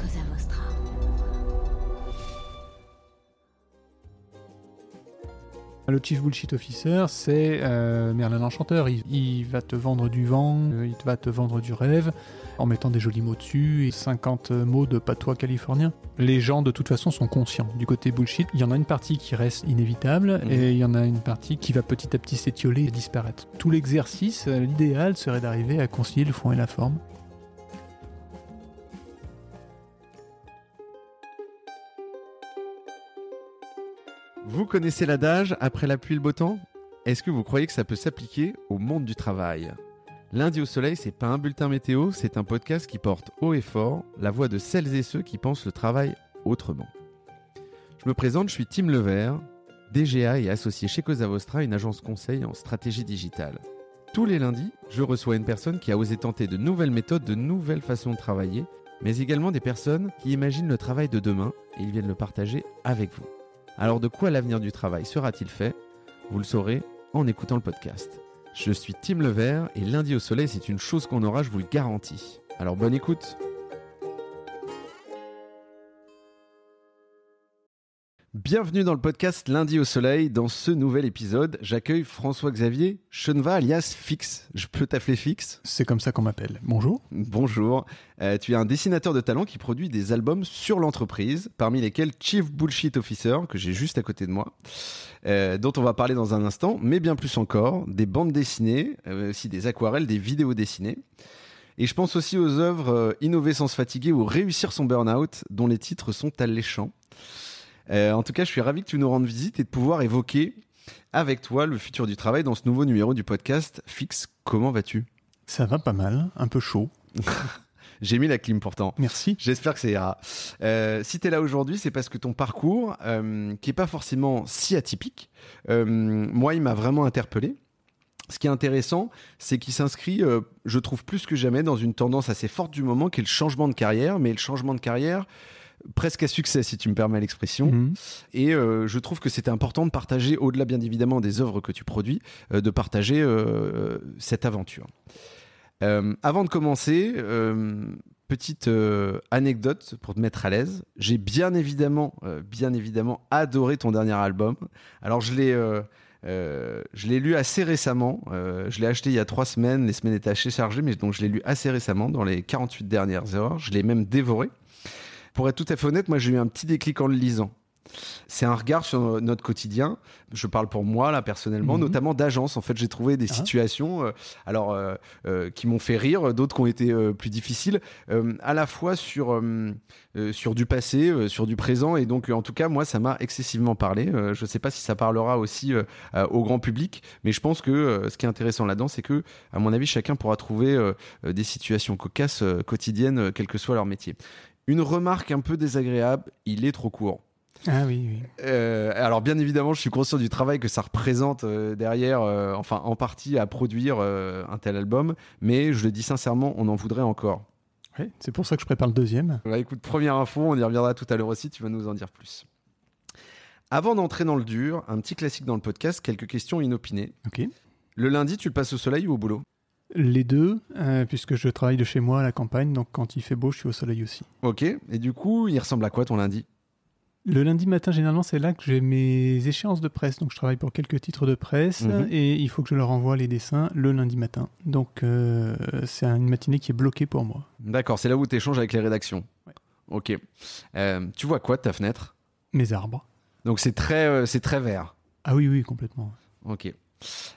Cosa Vostra. Le Chief Bullshit Officer, c'est euh, Merlin l'Enchanteur. Il, il va te vendre du vent, euh, il va te vendre du rêve, en mettant des jolis mots dessus et 50 mots de patois californien. Les gens, de toute façon, sont conscients du côté bullshit. Il y en a une partie qui reste inévitable Mhm. et il y en a une partie qui va petit à petit s'étioler et disparaître. Tout l'exercice, euh, l'idéal serait d'arriver à concilier le fond et la forme. Vous connaissez l'adage après la pluie le beau temps? Est-ce que vous croyez que ça peut s'appliquer au monde du travail? Lundi au soleil, c'est pas un bulletin météo, c'est un podcast qui porte haut et fort la voix de celles et ceux qui pensent le travail autrement. Je me présente, je suis Tim Levert, DGA et associé chez Cosa Vostra, une agence conseil en stratégie digitale. Tous les lundis, je reçois une personne qui a osé tenter de nouvelles méthodes, de nouvelles façons de travailler, mais également des personnes qui imaginent le travail de demain et ils viennent le partager avec vous. Alors de quoi l'avenir du travail sera-t-il fait? Vous le saurez en écoutant le podcast. Je suis Tim Levert et lundi au soleil c'est une chose qu'on aura, je vous le garantis. Alors bonne écoute Bienvenue dans le podcast Lundi au Soleil. Dans ce nouvel épisode, j'accueille François-Xavier Cheneva alias Fix. Je peux t'appeler Fix C'est comme ça qu'on m'appelle. Bonjour. Bonjour. Euh, tu es un dessinateur de talent qui produit des albums sur l'entreprise, parmi lesquels Chief Bullshit Officer, que j'ai juste à côté de moi, euh, dont on va parler dans un instant, mais bien plus encore, des bandes dessinées, euh, aussi des aquarelles, des vidéos dessinées. Et je pense aussi aux œuvres euh, Innover sans se fatiguer ou Réussir son burn-out, dont les titres sont alléchants. Euh, en tout cas, je suis ravi que tu nous rendes visite et de pouvoir évoquer avec toi le futur du travail dans ce nouveau numéro du podcast. Fix, comment vas-tu? Ça va pas mal, un peu chaud. J'ai mis la clim pourtant. Merci. J'espère que ça ira. Euh, si tu es là aujourd'hui, c'est parce que ton parcours, euh, qui est pas forcément si atypique, euh, moi, il m'a vraiment interpellé. Ce qui est intéressant, c'est qu'il s'inscrit, euh, je trouve plus que jamais, dans une tendance assez forte du moment, qui est le changement de carrière, mais le changement de carrière presque à succès, si tu me permets l'expression. Mhm. Et euh, je trouve que c'était important de partager, au-delà bien évidemment des œuvres que tu produis, euh, de partager euh, cette aventure. Avant de commencer, petite anecdote pour te mettre à l'aise. J'ai bien évidemment, bien évidemment adoré ton dernier album. Alors je l'ai, euh, je l'ai lu assez récemment. Euh, je l'ai acheté il y a trois semaines. Les semaines étaient assez chargées, mais donc je l'ai lu assez récemment, dans les 48 dernières heures. Je l'ai même dévoré. Pour être tout à fait honnête, moi j'ai eu un petit déclic en le lisant. C'est un regard sur notre quotidien. Je parle pour moi là personnellement, Mhm. notamment d'agence. En fait, j'ai trouvé des Ah. situations, euh, alors euh, euh, qui m'ont fait rire, d'autres qui ont été plus difficiles, à la fois sur sur du passé, sur du présent, et donc en tout cas moi ça m'a excessivement parlé. Je sais pas si ça parlera aussi au grand public, mais je pense que ce qui est intéressant là-dedans, c'est que à mon avis chacun pourra trouver des situations cocasses quotidiennes, quel que soit leur métier. Une remarque un peu désagréable, il est trop court. Ah oui, oui. Euh, alors bien évidemment, je suis conscient du travail que ça représente euh, derrière, euh, enfin en partie à produire un tel album, mais je le dis sincèrement, on en voudrait encore. Ouais, c'est pour ça que je prépare le deuxième. Bah, écoute, première info, on y reviendra tout à l'heure aussi, tu vas nous en dire plus. Avant d'entrer dans le dur, un petit classique dans le podcast, quelques questions inopinées. Ok. Le lundi, tu le passes au soleil ou au boulot? Les deux, euh, puisque je travaille de chez moi à la campagne, donc quand il fait beau, je suis au soleil aussi. Ok, et du coup, il ressemble à quoi ton lundi? Le lundi matin, généralement, c'est là que j'ai mes échéances de presse. Donc, je travaille pour quelques titres de presse Mhm. et il faut que je leur envoie les dessins le lundi matin. Donc, euh, c'est une matinée qui est bloquée pour moi. D'accord, c'est là où tu échanges avec les rédactions. Ouais. Ok. Euh, tu vois quoi de ta fenêtre? Mes arbres. Donc c'est très, c'est très vert. Ah oui, oui, complètement. Ok.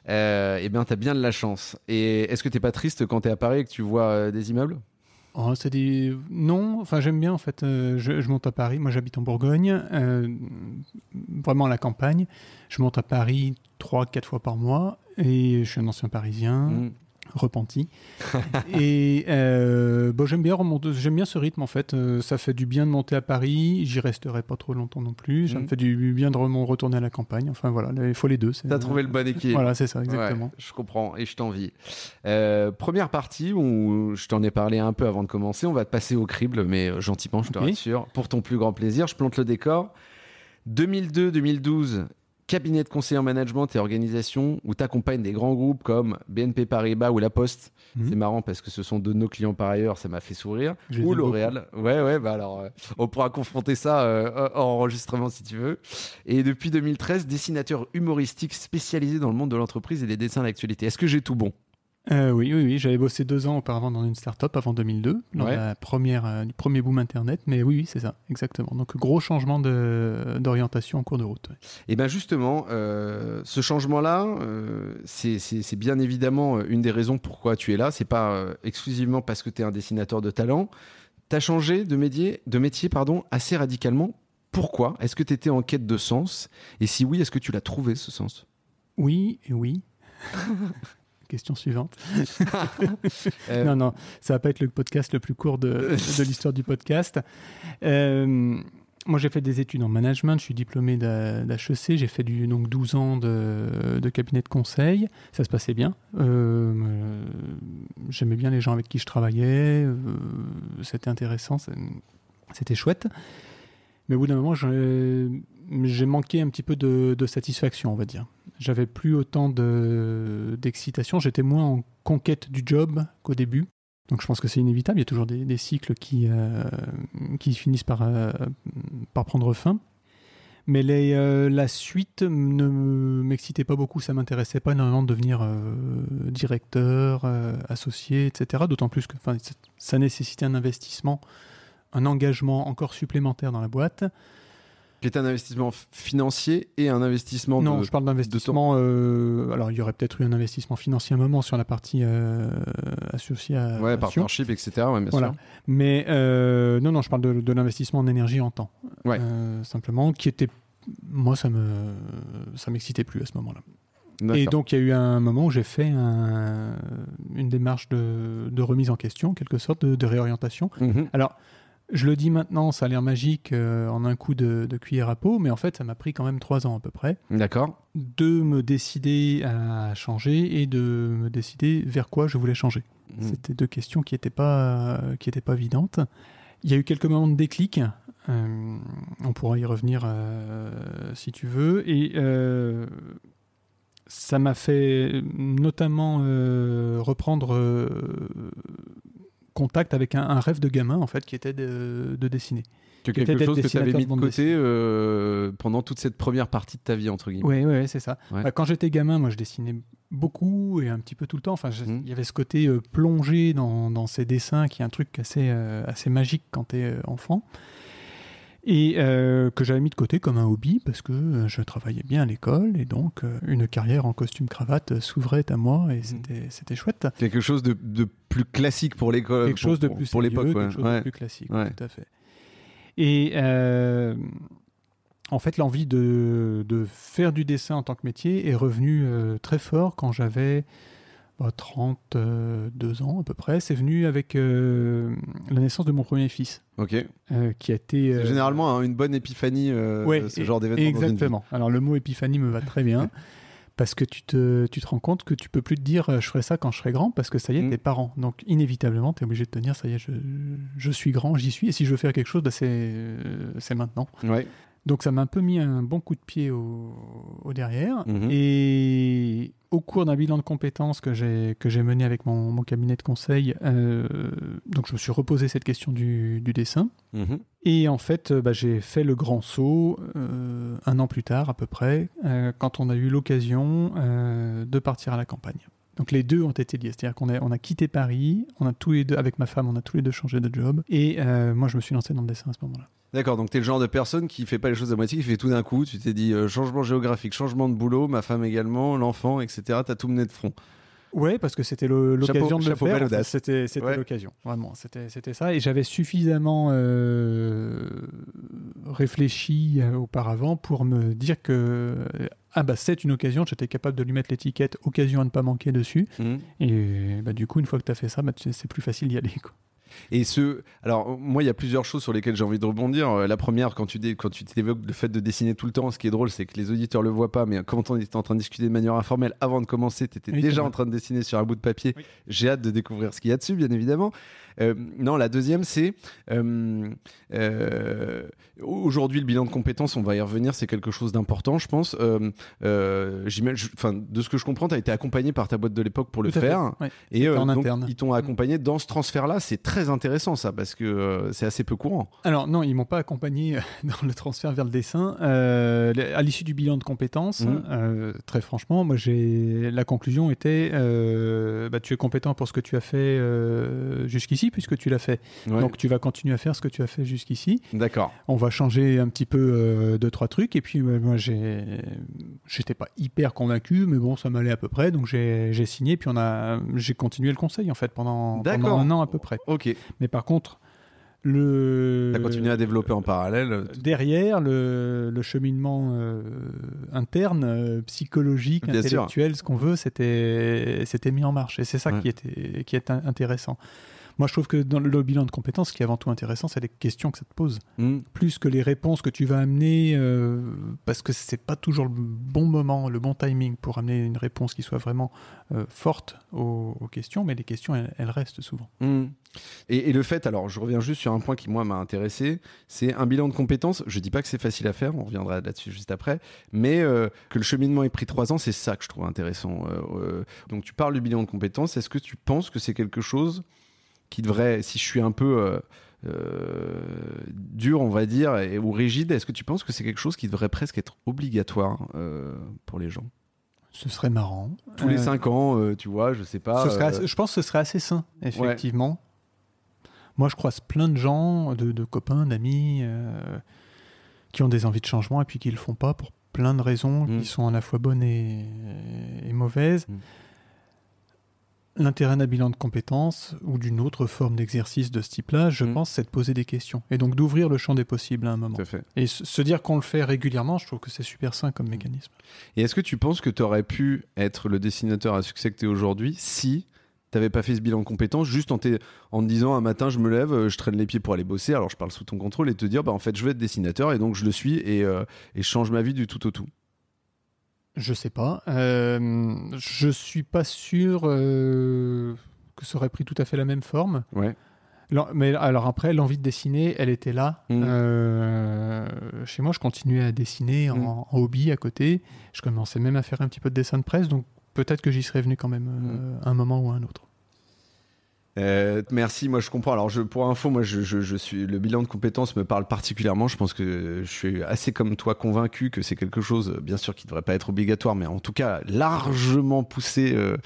Euh, eh bien, t'as bien de la chance. Et est-ce que t'es pas triste quand t'es à Paris et que tu vois euh, des immeubles? Oh, c'est des... Non, enfin, j'aime bien, en fait. euh, je, je monte à Paris. Moi, j'habite en Bourgogne, euh, vraiment à la campagne. Je monte à Paris trois, quatre fois par mois et je suis un ancien parisien. Mm. Repenti. et euh, bon, j'aime bien remonter, j'aime bien ce rythme en fait. Euh, ça fait du bien de monter à Paris. J'y resterai pas trop longtemps non plus. Ça me fait du bien de retourner à la campagne. Enfin voilà, là, il faut les deux. T'as trouvé le bon équilibre. Voilà, c'est ça, exactement. Ouais, je comprends et je t'envie. Euh, première partie où je t'en ai parlé un peu avant de commencer, on va te passer au crible, mais gentiment, je te rassure, pour ton plus grand plaisir. Je plante le décor. 2002-2012, cabinet de conseil en management et organisation où tu accompagnes des grands groupes comme BNP Paribas ou La Poste. Mhm. C'est marrant parce que ce sont deux de nos clients par ailleurs, ça m'a fait sourire. Ou L'Oréal. Ouais, ouais, bah alors euh, on pourra confronter ça euh, en enregistrement si tu veux. Et depuis 2013, dessinateur humoristique spécialisé dans le monde de l'entreprise et des dessins d'actualité. Est-ce que j'ai tout bon? Euh, oui, oui, oui. J'avais bossé deux ans auparavant dans une start-up avant 2002, dans Ouais. la première, euh, du premier boom Internet. Mais oui, oui, c'est ça, exactement. Donc, gros changement de- d'orientation en cours de route. ouais. Et bien justement, euh, ce changement-là, c'est- bien évidemment une des raisons pourquoi tu es là. C'est pas exclusivement parce que tu es un dessinateur de talent. Tu as changé de métier, de métier pardon, assez radicalement. Pourquoi? Est-ce que tu étais en quête de sens? Et si oui, est-ce que tu l'as trouvé ce sens? Oui et oui. Question suivante. Euh, Non, non, ça va pas être le podcast le plus court de, de l'histoire du podcast. Euh, moi, j'ai fait des études en management, je suis diplômé d'H- d'HEC, j'ai fait du, donc 12 ans de, de cabinet de conseil, ça se passait bien. Euh, J'aimais bien les gens avec qui je travaillais, c'était intéressant, c'était chouette. Mais au bout d'un moment, j'ai j'ai manqué un petit peu de, satisfaction, on va dire. J'avais plus autant de- d'excitation, j'étais moins en conquête du job qu'au début. Donc je pense que c'est inévitable, il y a toujours des, cycles qui, euh, qui finissent par, euh, par prendre fin. Mais les, euh, la suite ne m'excitait pas beaucoup, ça m'intéressait pas énormément de devenir directeur, associé, etc. D'autant plus que ça nécessitait un investissement, un engagement encore supplémentaire dans la boîte. Qui est un investissement financier et un investissement Non, de... je parle d'investissement. euh, alors, il y aurait peut-être eu un investissement financier à un moment sur la partie euh, associée à Ouais, partnership, etc. Ouais, bien Voilà. sûr. Mais euh, non, non, je parle de, de l'investissement en énergie en temps. Ouais. Euh, simplement, qui était. Moi, ça me ça m'excitait plus à ce moment-là. Et donc, il y a eu un moment où j'ai fait un- une démarche de, de remise en question, en quelque sorte, de, de réorientation. Mhm. Alors, je le dis maintenant, ça a l'air magique euh, en un coup de, de cuillère à peau, mais en fait, ça m'a pris quand même trois ans à peu près D'accord. de me décider à changer et de me décider vers quoi je voulais changer. Mhm. C'était deux questions qui n'étaient pas, qui étaient pas évidentes. Il y a eu quelques moments de déclic. euh, on pourra y revenir euh, si tu veux. Et euh, ça m'a fait notamment euh, reprendre euh, contact avec un, un rêve de gamin, en fait, qui était de, de dessiner. Que Qui était quelque chose que tu avais mis de côté euh, pendant toute cette première partie de ta vie, entre guillemets. Oui, ouais, c'est ça. Ouais. Bah, quand j'étais gamin, moi, je dessinais beaucoup et un petit peu tout le temps. Enfin, je- il y avait ce côté euh, plongé dans, dans ces dessins qui est un truc assez, euh, assez magique quand tu es enfant. Et euh, que j'avais mis de côté comme un hobby parce que euh, je travaillais bien à l'école et donc euh, une carrière en costume cravate s'ouvrait à moi et c'était c'était chouette. Quelque chose de, de plus classique pour l'école. quelque chose de plus pour l'époque. ouais. quelque chose Ouais. de plus classique, Ouais. tout à fait. Et euh, en fait, l'envie de, de faire du dessin en tant que métier est revenue euh, très fort quand j'avais bah, 32 ans à peu près. C'est venu avec euh, la naissance de mon premier fils, Ok. euh, qui a été... C'est euh, généralement hein, une bonne épiphanie, ouais, ce genre d'événement. dans une vie. Exactement. Alors le mot épiphanie me va très bien. Parce que tu te, tu te rends compte que tu peux plus te dire je ferai ça quand je serai grand parce que ça y est, Mm. t'es parent. Donc inévitablement, tu es obligé de te dire ça y est, je, je suis grand, j'y suis. Et si je veux faire quelque chose, bah, c'est c'est maintenant. Ouais. Donc ça m'a un peu mis un bon coup de pied au, au derrière. Mhm. Et au cours d'un bilan de compétences que j'ai que j'ai mené avec mon, mon cabinet de conseil, euh, donc je me suis reposé cette question du, du dessin. Mhm. Et en fait, euh, bah, j'ai fait le grand saut euh, un an plus tard à peu près, euh, quand on a eu l'occasion de partir à la campagne. Donc les deux ont été liés, c'est-à-dire qu'on a, on a quitté Paris, on a tous les deux, avec ma femme, on a tous les deux changé de job, et moi je me suis lancé dans le dessin à ce moment-là. D'accord, donc tu es le genre de personne qui fait pas les choses à moitié, qui fait tout d'un coup. Tu t'es dit euh, changement géographique, changement de boulot, ma femme également, l'enfant, etc. T'as tout mené de front. Ouais, parce que c'était le- l'occasion Chapeau- de le chapeau, faire. fait. audace. C'était Ouais. l'occasion, vraiment. C'était c'était ça. Et j'avais suffisamment euh, réfléchi euh, auparavant pour me dire que ah bah c'est une occasion. J'étais capable de lui mettre l'étiquette occasion à ne pas manquer dessus. Mhm. Et bah, du coup, une fois que tu as fait ça, bah, c'est plus facile d'y aller. quoi. Et ce, alors moi, il y a plusieurs choses sur lesquelles j'ai envie de rebondir. Euh, La première, quand tu dé- quand tu t'évoques le fait de dessiner tout le temps, ce qui est drôle, c'est que les auditeurs le voient pas, mais quand on était en train de discuter de manière informelle avant de commencer, tu étais Oui, déjà en train de dessiner sur un bout de papier. Oui. J'ai hâte de découvrir ce qu'il y a dessus, bien évidemment. Euh, non, la deuxième, c'est euh, euh, aujourd'hui le bilan de compétences. On va y revenir. C'est quelque chose d'important, je pense. Enfin, de ce que je comprends, tu as été accompagné par ta boîte de l'époque pour le Tout faire. Ouais. Et en donc, interne. ils t'ont accompagné dans ce transfert-là. C'est très intéressant, ça, parce que c'est assez peu courant. Alors non, ils m'ont pas accompagné dans le transfert vers le dessin. À l'issue du bilan de compétences, euh, très franchement, moi j'ai la conclusion était euh, bah, tu es compétent pour ce que tu as fait euh, jusqu'ici puisque tu l'as fait. Ouais. Donc tu vas continuer à faire ce que tu as fait jusqu'ici. D'accord. On va changer un petit peu euh, deux trois trucs et puis ouais, moi j'ai j'étais pas hyper convaincu mais bon ça m'allait à peu près donc j'ai j'ai signé puis on a j'ai continué le conseil en fait pendant, pendant un an à peu près. Ok. Mais par contre le T'as continué à développer en parallèle. euh, derrière le, le cheminement euh, interne, euh, psychologique, Bien sûr. intellectuel, ce qu'on veut, c'était c'était mis en marche. Et c'est ça Ouais. qui était qui est in- intéressant. Moi, je trouve que dans le bilan de compétences, ce qui est avant tout intéressant, c'est les questions que ça te pose, Hmm. plus que les réponses que tu vas amener, euh, parce que c'est pas toujours le bon moment, le bon timing pour amener une réponse qui soit vraiment euh, forte aux, aux questions. Mais les questions, elles, elles restent souvent. Hmm. Et, et le fait, alors je reviens juste sur un point qui moi m'a intéressé, c'est un bilan de compétences. Je dis pas que c'est facile à faire, on reviendra là-dessus juste après, mais euh, que le cheminement ait pris trois ans, c'est ça que je trouve intéressant. Euh, euh, donc tu parles du bilan de compétences, est-ce que tu penses que c'est quelque chose qui devrait, si je suis un peu euh, euh, dur, on va dire, et, ou rigide, est-ce que tu penses que c'est quelque chose qui devrait presque être obligatoire euh, pour les gens? Ce serait marrant. Tous les Euh, cinq ans, tu vois, je sais pas. Ce assez- je pense que ce serait assez sain, effectivement. Moi, je croise plein de gens, de, de copains, d'amis, qui ont des envies de changement et puis qui le font pas pour plein de raisons Mm. qui sont à la fois bonnes et, et mauvaises. Mm. L'intérêt d'un bilan de compétences ou d'une autre forme d'exercice de ce type-là, je Mm. pense, c'est de poser des questions et donc d'ouvrir le champ des possibles à un moment. Tout à fait. Et se dire qu'on le fait régulièrement, je trouve que c'est super sain comme mécanisme. Et est-ce que tu penses que tu aurais pu être le dessinateur à succès que tu es aujourd'hui si tu n'avais pas fait ce bilan de compétences, juste en, en te disant un matin je me lève, euh, je traîne les pieds pour aller bosser, alors je parle sous ton contrôle et te dire bah en fait je veux être dessinateur et donc je le suis et, euh, et je change ma vie du tout au tout. Je sais pas. Euh, je suis pas sûr euh, que ça aurait pris tout à fait la même forme. Ouais. Mais alors après, l'envie de dessiner, elle était là. Mm. Euh, chez moi, je continuais à dessiner en, Mm. en hobby à côté. Je commençais même à faire un petit peu de dessin de presse, donc peut-être que j'y serais venu quand même euh, un moment ou un autre. Euh, merci, moi je comprends. Alors je, pour info, moi je, je- je suis le bilan de compétences me parle particulièrement. Je pense que je suis assez comme toi convaincu que c'est quelque chose, bien sûr, qui devrait pas être obligatoire, mais en tout cas largement poussé euh,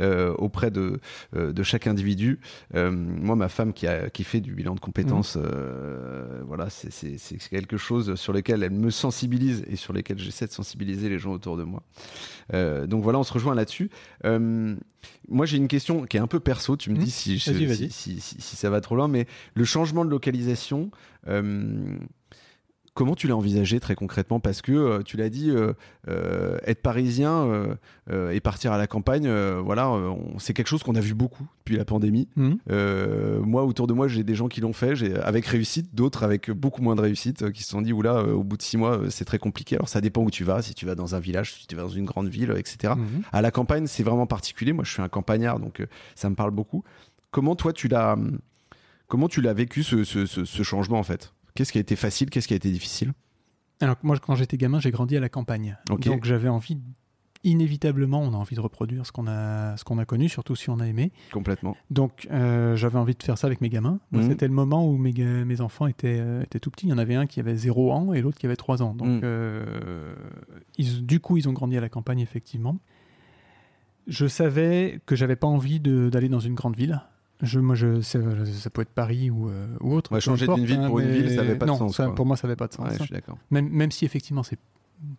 euh, auprès de, de chaque individu. Moi, ma femme qui, a, qui fait du bilan de compétences, euh, voilà, c'est- quelque chose sur lequel elle me sensibilise et sur lequel j'essaie de sensibiliser les gens autour de moi. Donc voilà, on se rejoint là-dessus. Moi, j'ai une question qui est un peu perso. Tu me Mhm. dis si, si, vas-y. si- si- si ça va trop loin, mais le changement de localisation, euh, comment tu l'as envisagé très concrètement? Parce que euh, tu l'as dit, euh, être parisien et partir à la campagne, voilà, c'est quelque chose qu'on a vu beaucoup depuis la pandémie. Mm. Euh, moi, autour de moi, j'ai des gens qui l'ont fait, avec réussite, d'autres avec beaucoup moins de réussite, qui se sont dit, oula, au bout de six mois, c'est très compliqué. Alors, ça dépend où tu vas, si tu vas dans un village, si tu vas dans une grande ville, etc. Mhm. À la campagne, c'est vraiment particulier. Moi, je suis un campagnard, donc ça me parle beaucoup. Comment toi, tu l'as, comment tu l'as vécu ce, ce- ce- ce changement en fait? Qu'est-ce qui a été facile? Qu'est-ce qui a été difficile? Alors moi, quand j'étais gamin, j'ai grandi à la campagne. Donc j'avais envie, inévitablement, on a envie de reproduire ce qu'on a, ce qu'on a connu, surtout si on a aimé. Complètement. Donc euh, j'avais envie de faire ça avec mes gamins. Mhm. C'était le moment où mes, mes enfants étaient, euh, étaient tout petits. Il y en avait un qui avait 0 ans et l'autre qui avait 3 ans. Donc Mhm. euh, ils- du coup, ils ont grandi à la campagne, effectivement. Je savais que j'avais pas envie d'aller dans une grande ville. Je, moi, je, ça, ça peut être Paris ou, euh, ou autre. Ouais, changer d'une ville pour une ville, ça avait pas de non, sens, ça, pour moi, ça n'avait pas de sens. Ouais, hein. je suis d'accord. Même, même si effectivement c'est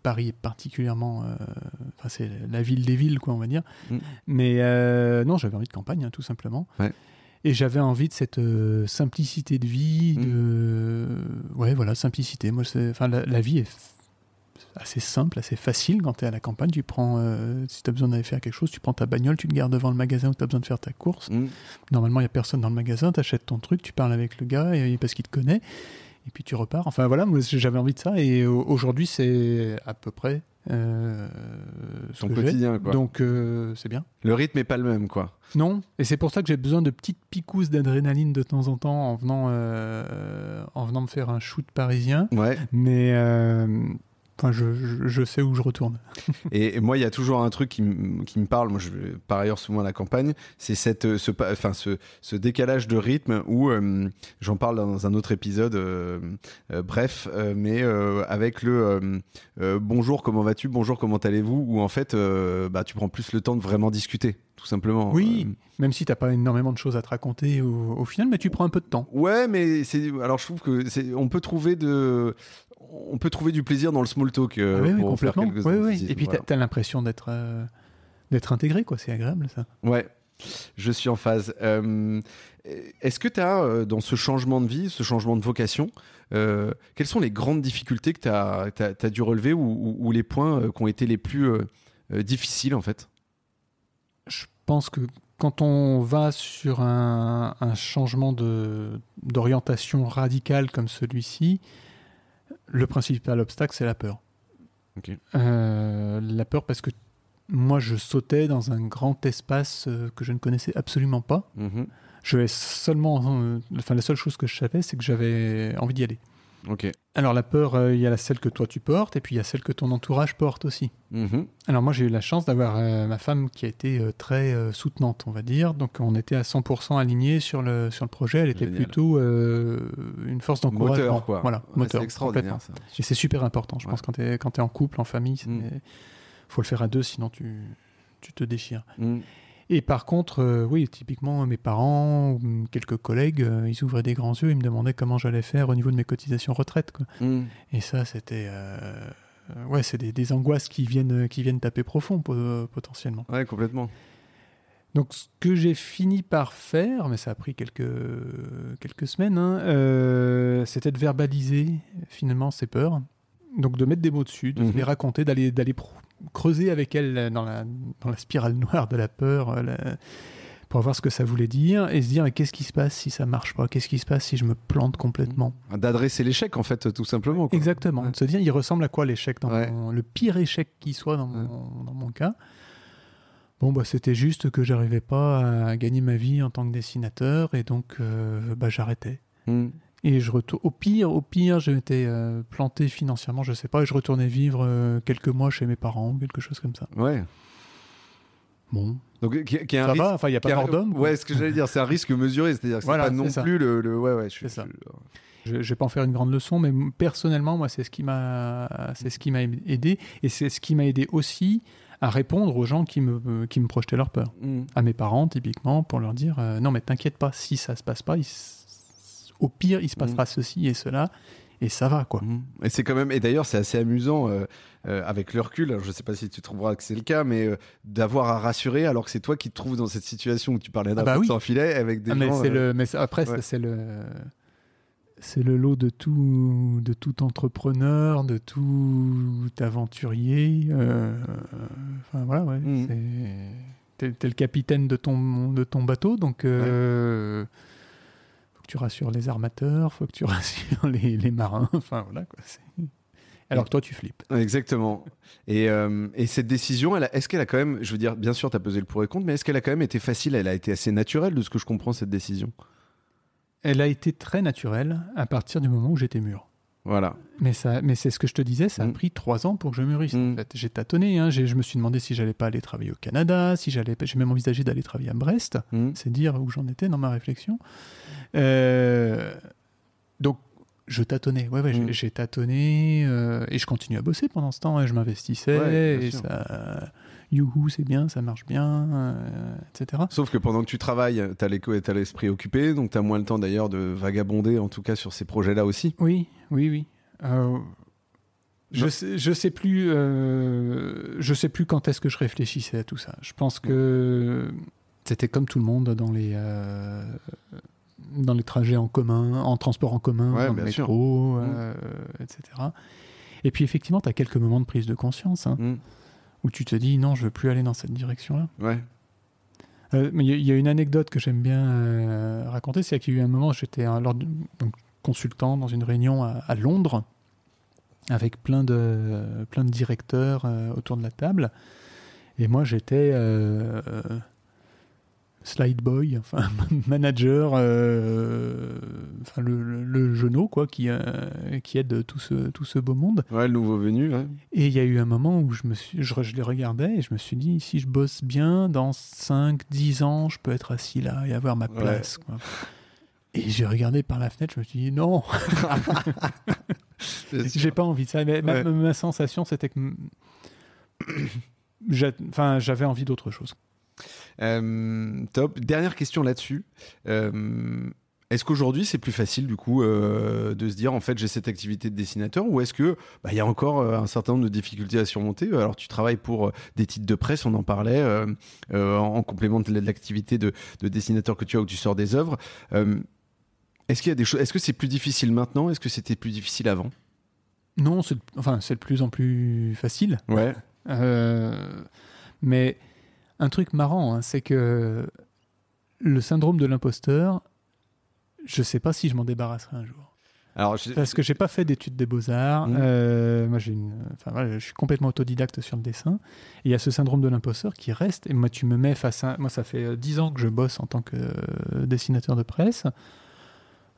Paris est particulièrement, euh, enfin c'est la ville des villes quoi on va dire. Mm. Mais euh, non j'avais envie de campagne hein, tout simplement. Ouais. Et j'avais envie de cette simplicité de vie, Mm. de ouais voilà simplicité. Moi enfin la, la vie est assez simple, assez facile quand tu es à la campagne. Tu prends, euh, si tu as besoin d'aller faire quelque chose, tu prends ta bagnole, tu te gardes devant le magasin où tu as besoin de faire ta course. Mm. Normalement, il n'y a personne dans le magasin, tu achètes ton truc, tu parles avec le gars et, parce qu'il te connaît, et puis tu repars. Enfin voilà, moi j'avais envie de ça, et au- aujourd'hui c'est à peu près euh, ce Ton que j'ai. quotidien, quoi. Donc euh, c'est bien. Le rythme est pas le même, quoi. Non, et c'est pour ça que j'ai besoin de petites picousses d'adrénaline de temps en temps en venant, euh, en venant me faire un shoot parisien. Ouais. Mais euh, enfin, je, je- je sais où je retourne. Et, et moi, il y a toujours un truc qui, qui me parle. Moi, je par ailleurs souvent à la campagne. C'est cette, euh, ce, enfin, ce, ce décalage de rythme où euh, j'en parle dans un autre épisode. euh, euh, bref, mais avec le bonjour, comment vas-tu? Bonjour, comment allez-vous? Où en fait, bah, tu prends plus le temps de vraiment discuter, tout simplement. Oui. Même si t'as pas énormément de choses à te raconter au, au final, mais tu prends un peu de temps. Ouais, mais c'est alors je trouve que c'est on peut trouver de on peut trouver du plaisir dans le small talk euh, Ah oui, oui, pour faire complètement. quelques Oui, oui. Et puis voilà. t'as as, l'impression d'être euh, d'être intégré, quoi. C'est agréable, ça. Ouais, je suis en phase. Euh, Est-ce que tu as, dans ce changement de vie, ce changement de vocation, euh, quelles sont les grandes difficultés que tu as, dû relever ou, ou- ou les points euh, qui ont été les plus euh, euh, difficiles en fait? Je pense que quand on va sur un, un changement d'orientation radicale comme celui-ci, le principal obstacle, c'est la peur. Euh, la peur parce que moi, je sautais dans un grand espace euh, que je ne connaissais absolument pas. Mhm. Je vais seulement, euh, enfin, la seule chose que je savais, c'est que j'avais envie d'y aller. Alors la peur, euh, il y a celle que toi tu portes, et puis il y a celle que ton entourage porte aussi. Mhm. Alors moi j'ai eu la chance d'avoir euh, ma femme qui a été euh, très soutenante, on va dire. Donc on était à 100% alignés sur le, sur le projet. Elle était Génial. plutôt une force d'encouragement. Moteur quoi. Voilà, Ouais, moteur. C'est extraordinaire ça. Et c'est super important. Je Ouais. pense quand tu es, quand es en couple, en famille, il Mm. faut le faire à deux, sinon tu, tu te déchires. Mm. Et par contre, euh, oui, typiquement mes parents ou quelques collègues, euh, ils ouvraient des grands yeux, ils me demandaient comment j'allais faire au niveau de mes cotisations retraite. Quoi. Mm. Et ça, c'était. euh, ouais, c'est des, des angoisses qui viennent, qui viennent taper profond po- potentiellement. Ouais, complètement. Donc, ce que j'ai fini par faire, mais ça a pris quelques, quelques semaines, hein, c'était de verbaliser finalement ces peurs. Donc, de mettre des mots dessus, de Mhm. les raconter, d'aller, creuser avec elles dans la, dans la spirale noire de la peur. euh, la- pour voir ce que ça voulait dire et se dire mais qu'est-ce qui se passe si ça marche pas? Qu'est-ce qui se passe si je me plante complètement? D'adresser l'échec en fait, tout simplement. quoi. Exactement. Ouais. De se dire, il ressemble à quoi l'échec dans Ouais. mon- le pire échec qui soit dans, Ouais. mon, dans mon cas? Bon, bah, c'était juste que j'arrivais pas à gagner ma vie en tant que dessinateur et donc euh, bah, j'arrêtais. Mm. Et je retourne. Au pire, au pire, euh, planté financièrement, je sais pas, et je retournais vivre euh, quelques mois chez mes parents ou quelque chose comme ça. Ouais. Bon, Donc, qui, qui ça va. Enfin, il y a pas mort d'homme. Ouais, ce que j'allais dire, c'est un risque mesuré, c'est-à-dire que c'est Voilà, pas non c'est ça. plus le, le- Ouais, ouais, je. C'est ça. je- vais pas en faire une grande leçon, mais personnellement, moi, c'est ce qui m'a, c'est ce qui m'a aidé, et c'est ce qui m'a aidé aussi à répondre aux gens qui me, qui me projetaient leur peur. Mm. À mes parents, typiquement, pour leur dire, euh, non, mais t'inquiète pas, si ça se passe pas, il s- au pire, il se passera ceci et cela, et ça va, quoi. Mhm. Et c'est quand même, et d'ailleurs, c'est assez amusant euh, euh, avec le recul. alors, je sais pas si tu trouveras que c'est le cas, mais euh, d'avoir à rassurer alors que c'est toi qui te trouves dans cette situation où tu parlais d'un Ah bah oui. sans filet avec des Ah, mais gens. c'est euh, le, mais c'est- après, ouais. c'est le, c'est le lot de tout, de tout entrepreneur, de tout aventurier. enfin voilà, ouais. C'est- T'es, le capitaine de ton, de ton bateau, donc que tu rassures les armateurs, faut que tu rassures les, les marins. Enfin voilà quoi. Alors que toi, tu flippes. Exactement. Et, euh, et cette décision, est-ce qu'elle a quand même, je veux dire, bien sûr, tu as pesé le pour et le contre, mais est-ce qu'elle a quand même été facile Elle a été assez naturelle de ce que je comprends, cette décision? Elle a été très naturelle à partir du moment où j'étais mûr. Voilà. Mais, ça, mais c'est ce que je te disais, ça a Mm. pris trois ans pour que je mûrisse. Mm. En fait. J'ai tâtonné, hein, je me suis demandé si j'allais pas aller travailler au Canada, si j'allais, j'ai même envisagé d'aller travailler à Brest. Mm. C'est dire où j'en étais dans ma réflexion. Euh, donc, je tâtonnais. Ouais, ouais, j'ai- tâtonné euh, et je continue à bosser pendant ce temps. Et je m'investissais Ouais, et ça, youhou, c'est bien, ça marche bien, euh, etc. Sauf que pendant que tu travailles, tu as l'esprit occupé, donc tu as moins le temps d'ailleurs de vagabonder, en tout cas sur ces projets-là aussi. Oui, oui, oui. Euh, je sais, je sais plus, euh, je sais plus quand est-ce que je réfléchissais à tout ça. Je pense que c'était comme tout le monde dans les dans les trajets en commun, en transport en commun, Ouais, dans le métro, Mm. etc. Et puis effectivement, tu as quelques moments de prise de conscience hein, Mm. Où tu te dis non, je veux plus aller dans cette direction-là. Ouais. Euh, mais il y, a- il y a une anecdote que j'aime bien euh, raconter, c'est qu'il y a eu un moment, où j'étais consultant dans une réunion à, à Londres avec plein de, plein de directeurs euh, autour de la table. Et moi, j'étais slide boy, enfin manager, enfin le, genou, quoi, qui, euh, qui aide tout ce, tout ce beau monde. Ouais, le nouveau venu. ouais. Et il y a eu un moment où je, me suis, je, je les regardais et je me suis dit, si je bosse bien, dans 5, 10 ans, je peux être assis là et avoir ma Ouais. place. quoi. Et j'ai regardé par la fenêtre, je me suis dit, non, j'ai pas envie de ça. Mais ma, Ouais. ma sensation, c'était que j'avais envie d'autre chose. Euh, top. Dernière question là-dessus. Euh, est-ce qu'aujourd'hui c'est plus facile du coup euh, de se dire en fait j'ai cette activité de dessinateur ou est-ce que bah, il y a encore euh, un certain nombre de difficultés à surmonter? Alors tu travailles pour euh, des titres de presse, on en parlait en en complément de l'activité de, de dessinateur que tu as où tu sors des œuvres. Est-ce qu'il y a des choses Est-ce que c'est plus difficile maintenant? Est-ce que c'était plus difficile avant? Non, c'est enfin, c'est de plus en plus facile. Ouais. Mais un truc marrant, hein, c'est que le syndrome de l'imposteur, je sais pas si je m'en débarrasserai un jour. Alors je- Parce que j'ai pas fait d'études des beaux-arts. Mhm. Euh, moi, j'ai une, enfin, voilà, je suis complètement autodidacte sur le dessin. Et il y a ce syndrome de l'imposteur qui reste. Et moi, tu me mets face à. Moi, ça fait euh, 10 ans que je bosse en tant que euh, dessinateur de presse.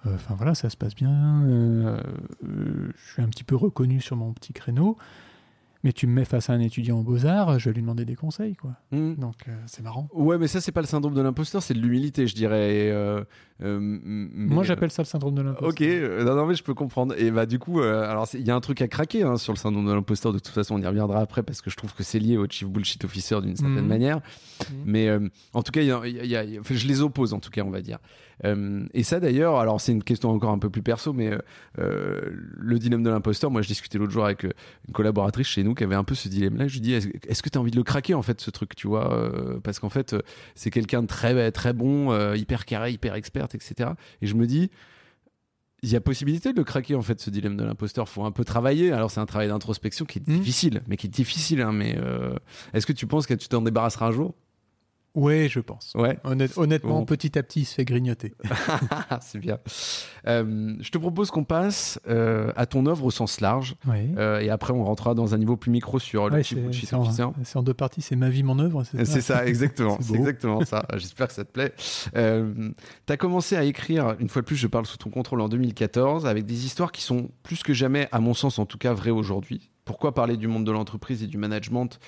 Euh, Enfin voilà, ça se passe bien. Je suis un petit peu reconnu sur mon petit créneau. Mais tu me mets face à un étudiant en beaux-arts, je vais lui demander des conseils, quoi. Hmm. Donc euh, c'est marrant. Ouais, mais ça c'est pas le syndrome de l'imposteur, c'est de l'humilité, je dirais. Et, euh, euh, Moi, j'appelle ça le syndrome de l'imposteur. Ok, non, non, mais je peux comprendre. Et bah, du coup, alors, il y a un truc à craquer hein, sur le syndrome de l'imposteur. De toute façon, on y reviendra après parce que je trouve que c'est lié au Chief Bullshit Officer d'une certaine Mhm. manière. Mhm. Mais en tout cas, y a- y a- y a- je les oppose, en tout cas, on va dire. Et ça, d'ailleurs, alors, c'est une question encore un peu plus perso, mais le dilemme de l'imposteur, moi, je discutais l'autre jour avec une collaboratrice chez nous qui avait un peu ce dilemme-là. Je lui dis, est-ce que tu as envie de le craquer, en fait, ce truc, tu vois euh, Parce qu'en fait, euh, c'est quelqu'un de très, très bon, euh, hyper carré, hyper experte, etc. Et je me dis, il y a possibilité de le craquer en fait ce dilemme de l'imposteur. Faut un peu travailler. Alors c'est un travail d'introspection qui est Mhm. difficile, mais qui est difficile. hein, mais euh, est-ce que tu penses que tu t'en débarrasseras un jour? Ouais, je pense. Ouais, Honnête- honnêtement, Bon. petit à petit, il se fait grignoter. c'est bien. Euh, je te propose qu'on passe euh, à ton œuvre au sens large, euh, et après on rentrera dans un niveau plus micro sur le Ouais, Chief c'est en, deux parties, c'est ma vie, mon œuvre. C'est C'est ça, exactement. C'est exactement ça. J'espère que ça te plaît. Tu as commencé à écrire, une fois de plus, je parle sous ton contrôle en 2014, avec des histoires qui sont plus que jamais, à mon sens en tout cas, vraies aujourd'hui. Pourquoi parler du monde de l'entreprise et du management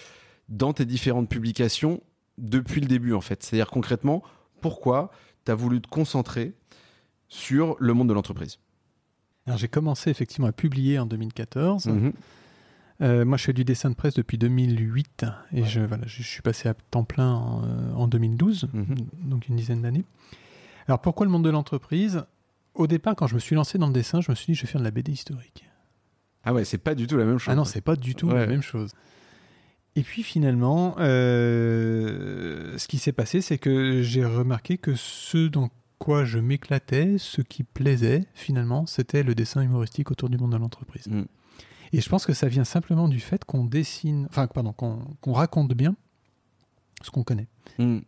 dans tes différentes publications depuis le début, en fait C'est-à-dire concrètement, pourquoi tu as voulu te concentrer sur le monde de l'entreprise? Alors, j'ai commencé effectivement à publier en 2014. Mhm. Euh, moi, je fais du dessin de presse depuis 2008 et je, voilà, je, je suis passé à temps plein en, euh, en 2012, Mhm. donc une dizaine d'années. Alors, pourquoi le monde de l'entreprise? Au départ, quand je me suis lancé dans le dessin, je me suis dit, je vais faire de la BD historique. Ah ouais, c'est pas du tout la même chose. Ah non, c'est pas du tout Ouais. la même chose. Et puis finalement, euh, ce qui s'est passé, c'est que j'ai remarqué que ce dans quoi je m'éclatais, ce qui plaisait finalement, c'était le dessin humoristique autour du monde de l'entreprise. Mm. Et je pense que ça vient simplement du fait qu'on dessine, enfin pardon, qu'on raconte bien ce qu'on connaît. Mm.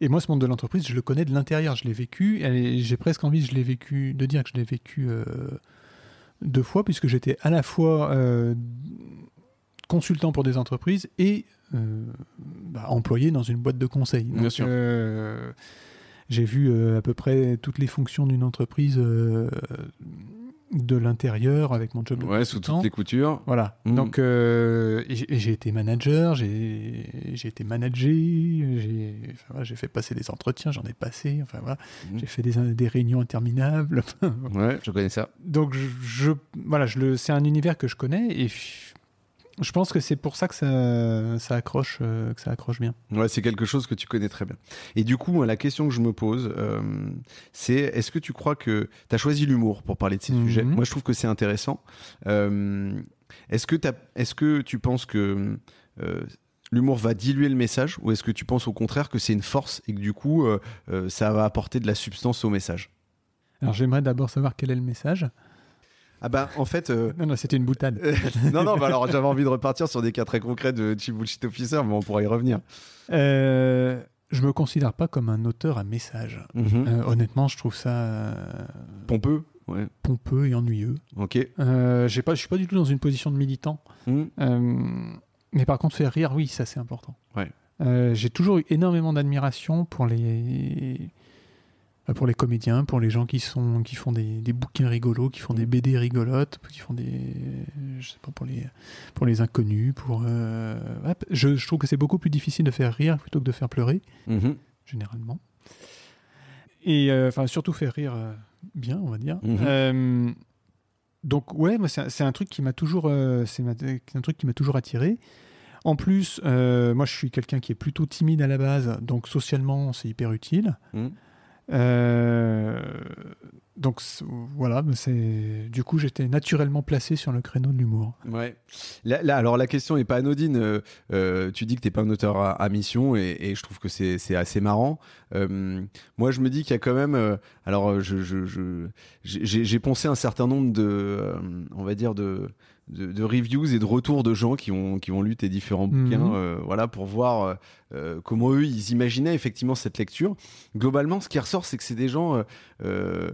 Et moi, ce monde de l'entreprise, je le connais de l'intérieur, je l'ai vécu, j'ai presque envie je vécu, de dire que je l'ai vécu euh, deux fois, puisque j'étais à la fois euh, consultant pour des entreprises et euh, bah, employé dans une boîte de conseil. Bien sûr. euh, j'ai vu euh, à peu près toutes les fonctions d'une entreprise de l'intérieur avec mon job de Ouais, sous toutes les coutures. Voilà. Mm. Donc, euh, j'ai été manager, j'ai été managé, j'ai enfin, voilà, j'ai fait passer des entretiens, j'en ai passé, enfin voilà, Mm. j'ai fait des, des réunions interminables. Ouais, je connais ça. Donc, je, je- voilà, je le, c'est un univers que je connais et je pense que c'est pour ça que ça, ça accroche, euh, que ça accroche bien. Ouais, c'est quelque chose que tu connais très bien. Et du coup, moi, la question que je me pose, euh, c'est est-ce que tu crois que tu as choisi l'humour pour parler de ces Mhm. sujets? Moi, je trouve que c'est intéressant. Euh, est-ce que, tu penses que l'humour va diluer le message? Ou est-ce que tu penses au contraire que c'est une force et que du coup, ça va apporter de la substance au message? Alors, j'aimerais d'abord savoir quel est le message. Ah bah en fait. euh, Non, non, c'était une boutade. non, non, bah alors j'avais envie de repartir sur des cas très concrets de Chief Bullshit Officer, mais on pourra y revenir. Euh, je me considère pas comme un auteur à message. Mhm. Euh, honnêtement, je trouve ça euh, Pompeux Ouais, pompeux et ennuyeux. ok. J'ai pas, je suis pas du tout dans une position de militant. Mhm. Mais par contre, faire rire, oui, ça c'est important. Ouais. J'ai toujours eu énormément d'admiration pour les pour les comédiens, pour les gens qui sont qui font des, des bouquins rigolos, qui font des BD rigolotes, qui font des je sais pas pour les pour les inconnus, pour euh, ouais, je, je trouve que c'est beaucoup plus difficile de faire rire plutôt que de faire pleurer Mhm. généralement. Et euh, enfin surtout faire rire euh, bien, on va dire. Mhm. Euh, donc ouais, moi c'est un- truc qui m'a toujours c'est un truc qui m'a toujours attiré. En plus, moi je suis quelqu'un qui est plutôt timide à la base, donc socialement c'est hyper utile. Mhm. Euh, donc voilà, c'est du coup j'étais naturellement placé sur le créneau de l'humour. Ouais. Alors la question est pas anodine. euh, euh, tu dis que t'es pas un auteur à, mission et, je trouve que c'est assez marrant. Moi, je me dis qu'il y a quand même. alors, je je- je- j'ai j'ai poncé un certain nombre de, on va dire de, de de reviews et de retours de gens qui ont qui ont lu tes différents Mhm. bouquins, euh, voilà, pour voir euh, euh, comment eux ils imaginaient effectivement cette lecture. Globalement, ce qui ressort, c'est que c'est des gens. euh,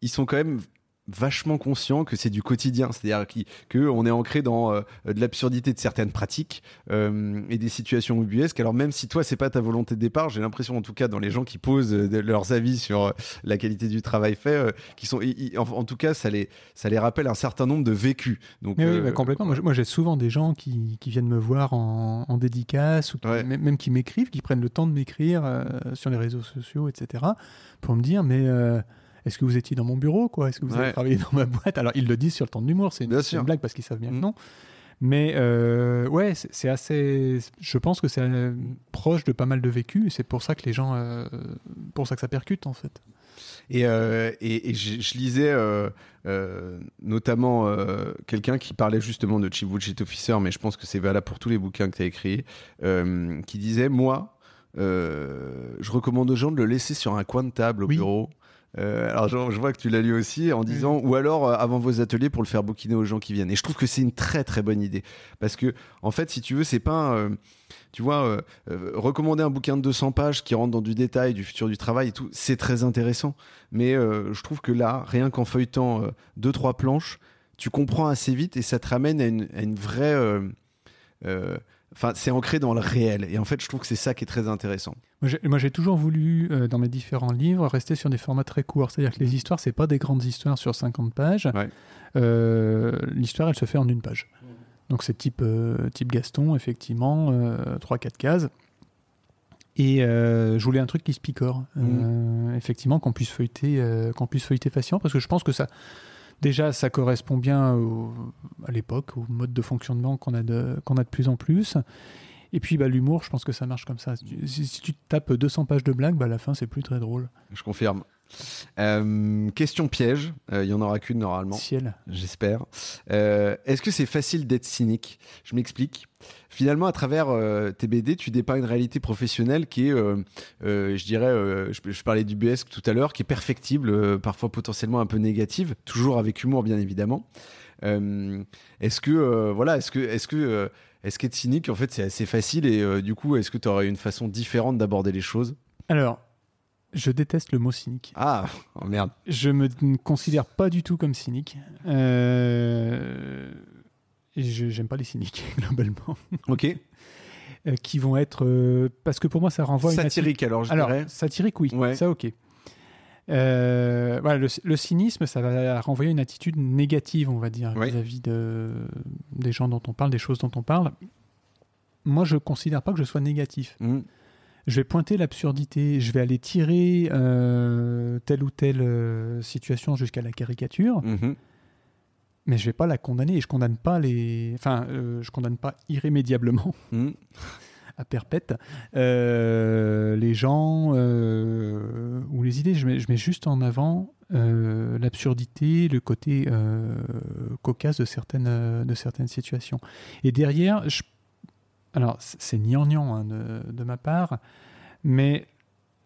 ils sont quand même vachement conscients que c'est du quotidien, c'est-à-dire qui- que on est ancré dans euh, de l'absurdité de certaines pratiques euh, et des situations ubuesques. Alors même si toi c'est pas ta volonté de départ, j'ai l'impression en tout cas dans les gens qui posent euh, leurs avis sur la qualité du travail fait, qui sont, en, en tout cas ça les ça les rappelle un certain nombre de vécus. Donc Mais oui, bah, complètement. Moi, j'ai- souvent des gens qui, qui viennent me voir en, en dédicace ou qui- Ouais. même, qui m'écrivent, qui prennent le temps de m'écrire sur les réseaux sociaux, etc., pour me dire mais est-ce que vous étiez dans mon bureau quoi? Est-ce que vous Ouais. avez travaillé dans ma boîte? Alors ils le disent sur le ton de l'humour, c'est une, blague parce qu'ils savent bien Mm. que non. Mais euh, ouais, c'est assez. Je pense que c'est euh, proche de pas mal de vécu c'est pour ça que les gens, euh, pour ça que ça percute en fait. Et, euh, et, et je, je lisais notamment quelqu'un qui parlait justement de Chief Bullshit Officer, mais je pense que c'est valable pour tous les bouquins que tu as écrits, qui disait Moi, je recommande aux gens de le laisser sur un coin de table au Oui. bureau. Euh, alors je, je vois que tu l'as lu aussi en disant ou alors euh, avant vos ateliers pour le faire bouquiner aux gens qui viennent. Et je trouve que c'est une très très bonne idée. Parce que en fait si tu veux c'est pas un, euh, tu vois recommander un bouquin de 200 pages qui rentre dans du détail du futur du travail et tout c'est très intéressant. Mais je trouve que là rien qu'en feuilletant deux trois planches tu comprends assez vite et ça te ramène à une, à une vraie euh, Enfin, c'est ancré dans le réel. Et en fait, je trouve que c'est ça qui est très intéressant. Moi, j'ai- toujours voulu, euh, dans mes différents livres, rester sur des formats très courts. C'est-à-dire que les histoires, c'est pas des grandes histoires sur 50 pages. Ouais. Euh, L'histoire, elle se fait en une page. Donc, c'est type, euh, type Gaston, effectivement, 3-4 cases. Et euh, je voulais un truc qui se picore. Euh, effectivement, qu'on puisse feuilleter, euh, qu'on puisse feuilleter facilement, parce que je pense que ça, déjà, ça correspond bien à l'époque, au mode de fonctionnement qu'on a de, plus en plus. Et puis, bah, l'humour, je pense que ça marche comme ça. Si, tu- tapes 200 pages de blagues, bah, à la fin, c'est plus très drôle. Je confirme. Euh, question piège. Euh, Il y en aura qu'une normalement. Ciel. J'espère. Euh, Est-ce que c'est facile d'être cynique? Je m'explique. Finalement, à travers euh, tes BD, tu dépeins une réalité professionnelle qui est, euh, euh, je dirais, euh, je, je parlais du BS tout à l'heure, qui est perfectible, euh, parfois potentiellement un peu négative, toujours avec humour bien évidemment. Euh, est-ce que, euh, voilà, est-ce que, est-ce que, euh, est-ce qu'être cynique, en fait, c'est assez facile et euh, du coup, est-ce que tu aurais une façon différente d'aborder les choses? Alors, je déteste le mot cynique. Ah, oh merde. Je me considère pas du tout comme cynique. Euh, j'aime pas les cyniques, globalement. Ok. Euh, qui vont être. euh, parce que pour moi, ça renvoie à une Satirique alors, je Alors, dirais. satirique, oui, Ouais. ça ok. Euh, voilà, le, le cynisme, ça va renvoyer une attitude négative, on va dire, Ouais. vis-à-vis de, des gens dont on parle, des choses dont on parle. Moi, je considère pas que je sois négatif. Hmm. Je vais pointer l'absurdité, je vais aller tirer euh, telle ou telle euh, situation jusqu'à la caricature, Mhm. mais je vais pas la condamner et je condamne pas les, enfin, euh, je condamne pas irrémédiablement Hmm. à perpète euh, les gens euh, ou les idées. Je mets, je mets juste en avant l'absurdité, le côté cocasse de certaines, de certaines situations. Et derrière, je- alors c'est gnangnan hein, de, de ma part, mais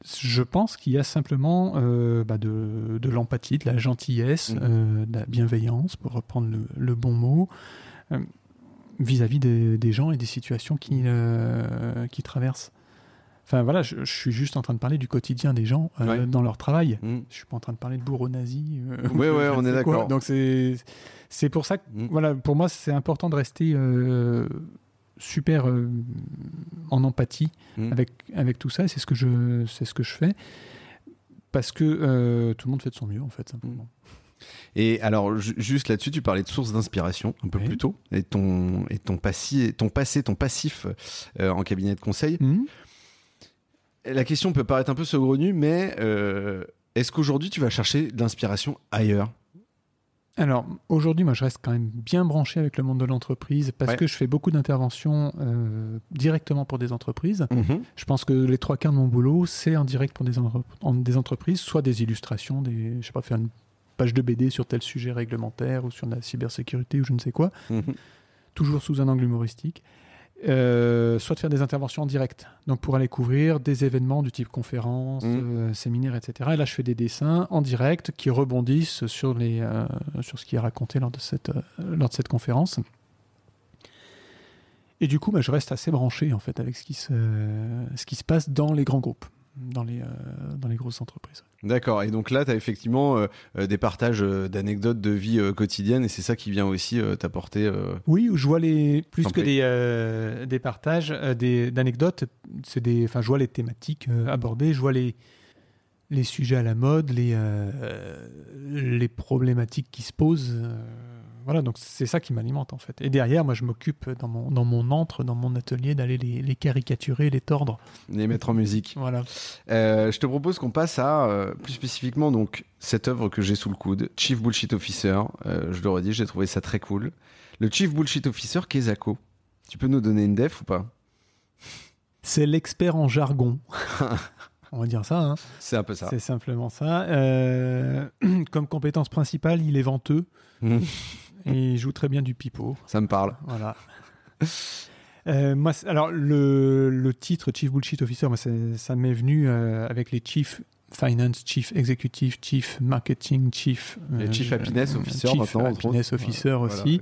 je pense qu'il y a simplement euh, bah, de, de l'empathie, de la gentillesse, Mhm. euh, de la bienveillance, pour reprendre le, le bon mot, euh, vis-à-vis des, des gens et des situations qui, qui traversent. Enfin voilà, je, je suis juste en train de parler du quotidien des gens Ouais. dans leur travail. Mm. Je suis pas en train de parler de bourreaux nazis. euh, Ouais, on est d'accord. Donc c'est pour ça que Mm. voilà, pour moi c'est important de rester super euh, en empathie Mm. avec avec tout ça. C'est ce que je c'est ce que je fais parce que euh, tout le monde fait de son mieux en fait simplement. Et alors, ju- juste là-dessus, tu parlais de source d'inspiration un peu Oui. plus tôt, et ton, et ton, passi, ton passé, ton passif euh, en cabinet de conseil. Mhm. La question peut paraître un peu saugrenue, mais est-ce qu'aujourd'hui tu vas chercher de l'inspiration ailleurs? Alors aujourd'hui, moi je reste quand même bien branché avec le monde de l'entreprise parce Ouais. que je fais beaucoup d'interventions euh, directement pour des entreprises. Mhm. Je pense que les trois quarts de mon boulot, c'est en direct pour des, entre- en- des entreprises, soit des illustrations, des, je sais pas, faire une page de BD sur tel sujet réglementaire ou sur la cybersécurité ou je ne sais quoi, Mhm. toujours sous un angle humoristique, euh, soit de faire des interventions en direct, donc pour aller couvrir des événements du type conférences, Mhm. euh, séminaires, etc. Et là, je fais des dessins en direct qui rebondissent sur, les, euh, sur ce qui est raconté lors de cette, euh, lors de cette conférence. Et du coup, bah, je reste assez branché en fait avec ce qui se, ce qui se passe dans les grands groupes, dans les, euh, dans les grosses entreprises. D'accord. Et donc là, tu as effectivement euh, euh, des partages d'anecdotes de vie euh, quotidienne, et c'est ça qui vient aussi t'apporter. Oui, je vois les plus que des, des partages, des d'anecdotes, c'est des, enfin, je vois les thématiques abordées, je vois les les sujets à la mode, les les problématiques qui se posent. Voilà, donc c'est ça qui m'alimente en fait. Et derrière, moi, je m'occupe dans mon dans mon antre, dans mon atelier, d'aller les, les caricaturer, les tordre. les mettre en musique. Voilà. Euh, je te propose qu'on passe à euh, plus spécifiquement donc cette œuvre que j'ai sous le coude, Chief Bullshit Officer. Euh, je le redis, j'ai trouvé ça très cool. Le Chief Bullshit Officer Kezako. Tu peux nous donner une def ou pas? C'est l'expert en jargon. On va dire ça. Hein. C'est un peu ça. C'est simplement ça. Euh, comme compétence principale, il est venteux. Mhm. Et il joue très bien du pipeau. Ça me parle. Voilà. Euh, moi, alors le, le titre Chief Bullshit Officer, moi, ça m'est venu euh, avec les Chief Finance, Chief Executive, Chief Marketing, Chief Et Chief Happiness Officer Chief maintenant, Happiness. Officer aussi.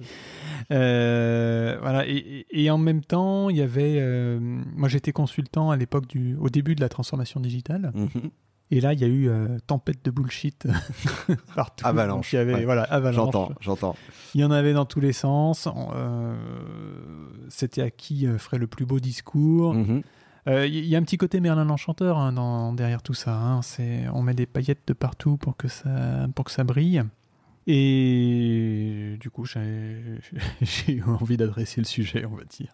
Euh, voilà. Et, en même temps, il y avait, euh, moi, j'étais consultant à l'époque du, au début de la transformation digitale. Mhm. Et là, il y a eu euh, tempête de bullshit partout. Avalanche, Donc, il y avait, ouais. voilà, avalanche. J'entends, j'entends. Il y en avait dans tous les sens. Euh, C'était à qui euh, ferait le plus beau discours. Mhm. Euh, Il y a un petit côté Merlin l'Enchanteur hein, dans- derrière tout ça. hein. On met des paillettes de partout pour que ça, pour que ça brille. Et du coup, j'ai j'ai eu envie d'adresser le sujet, on va dire.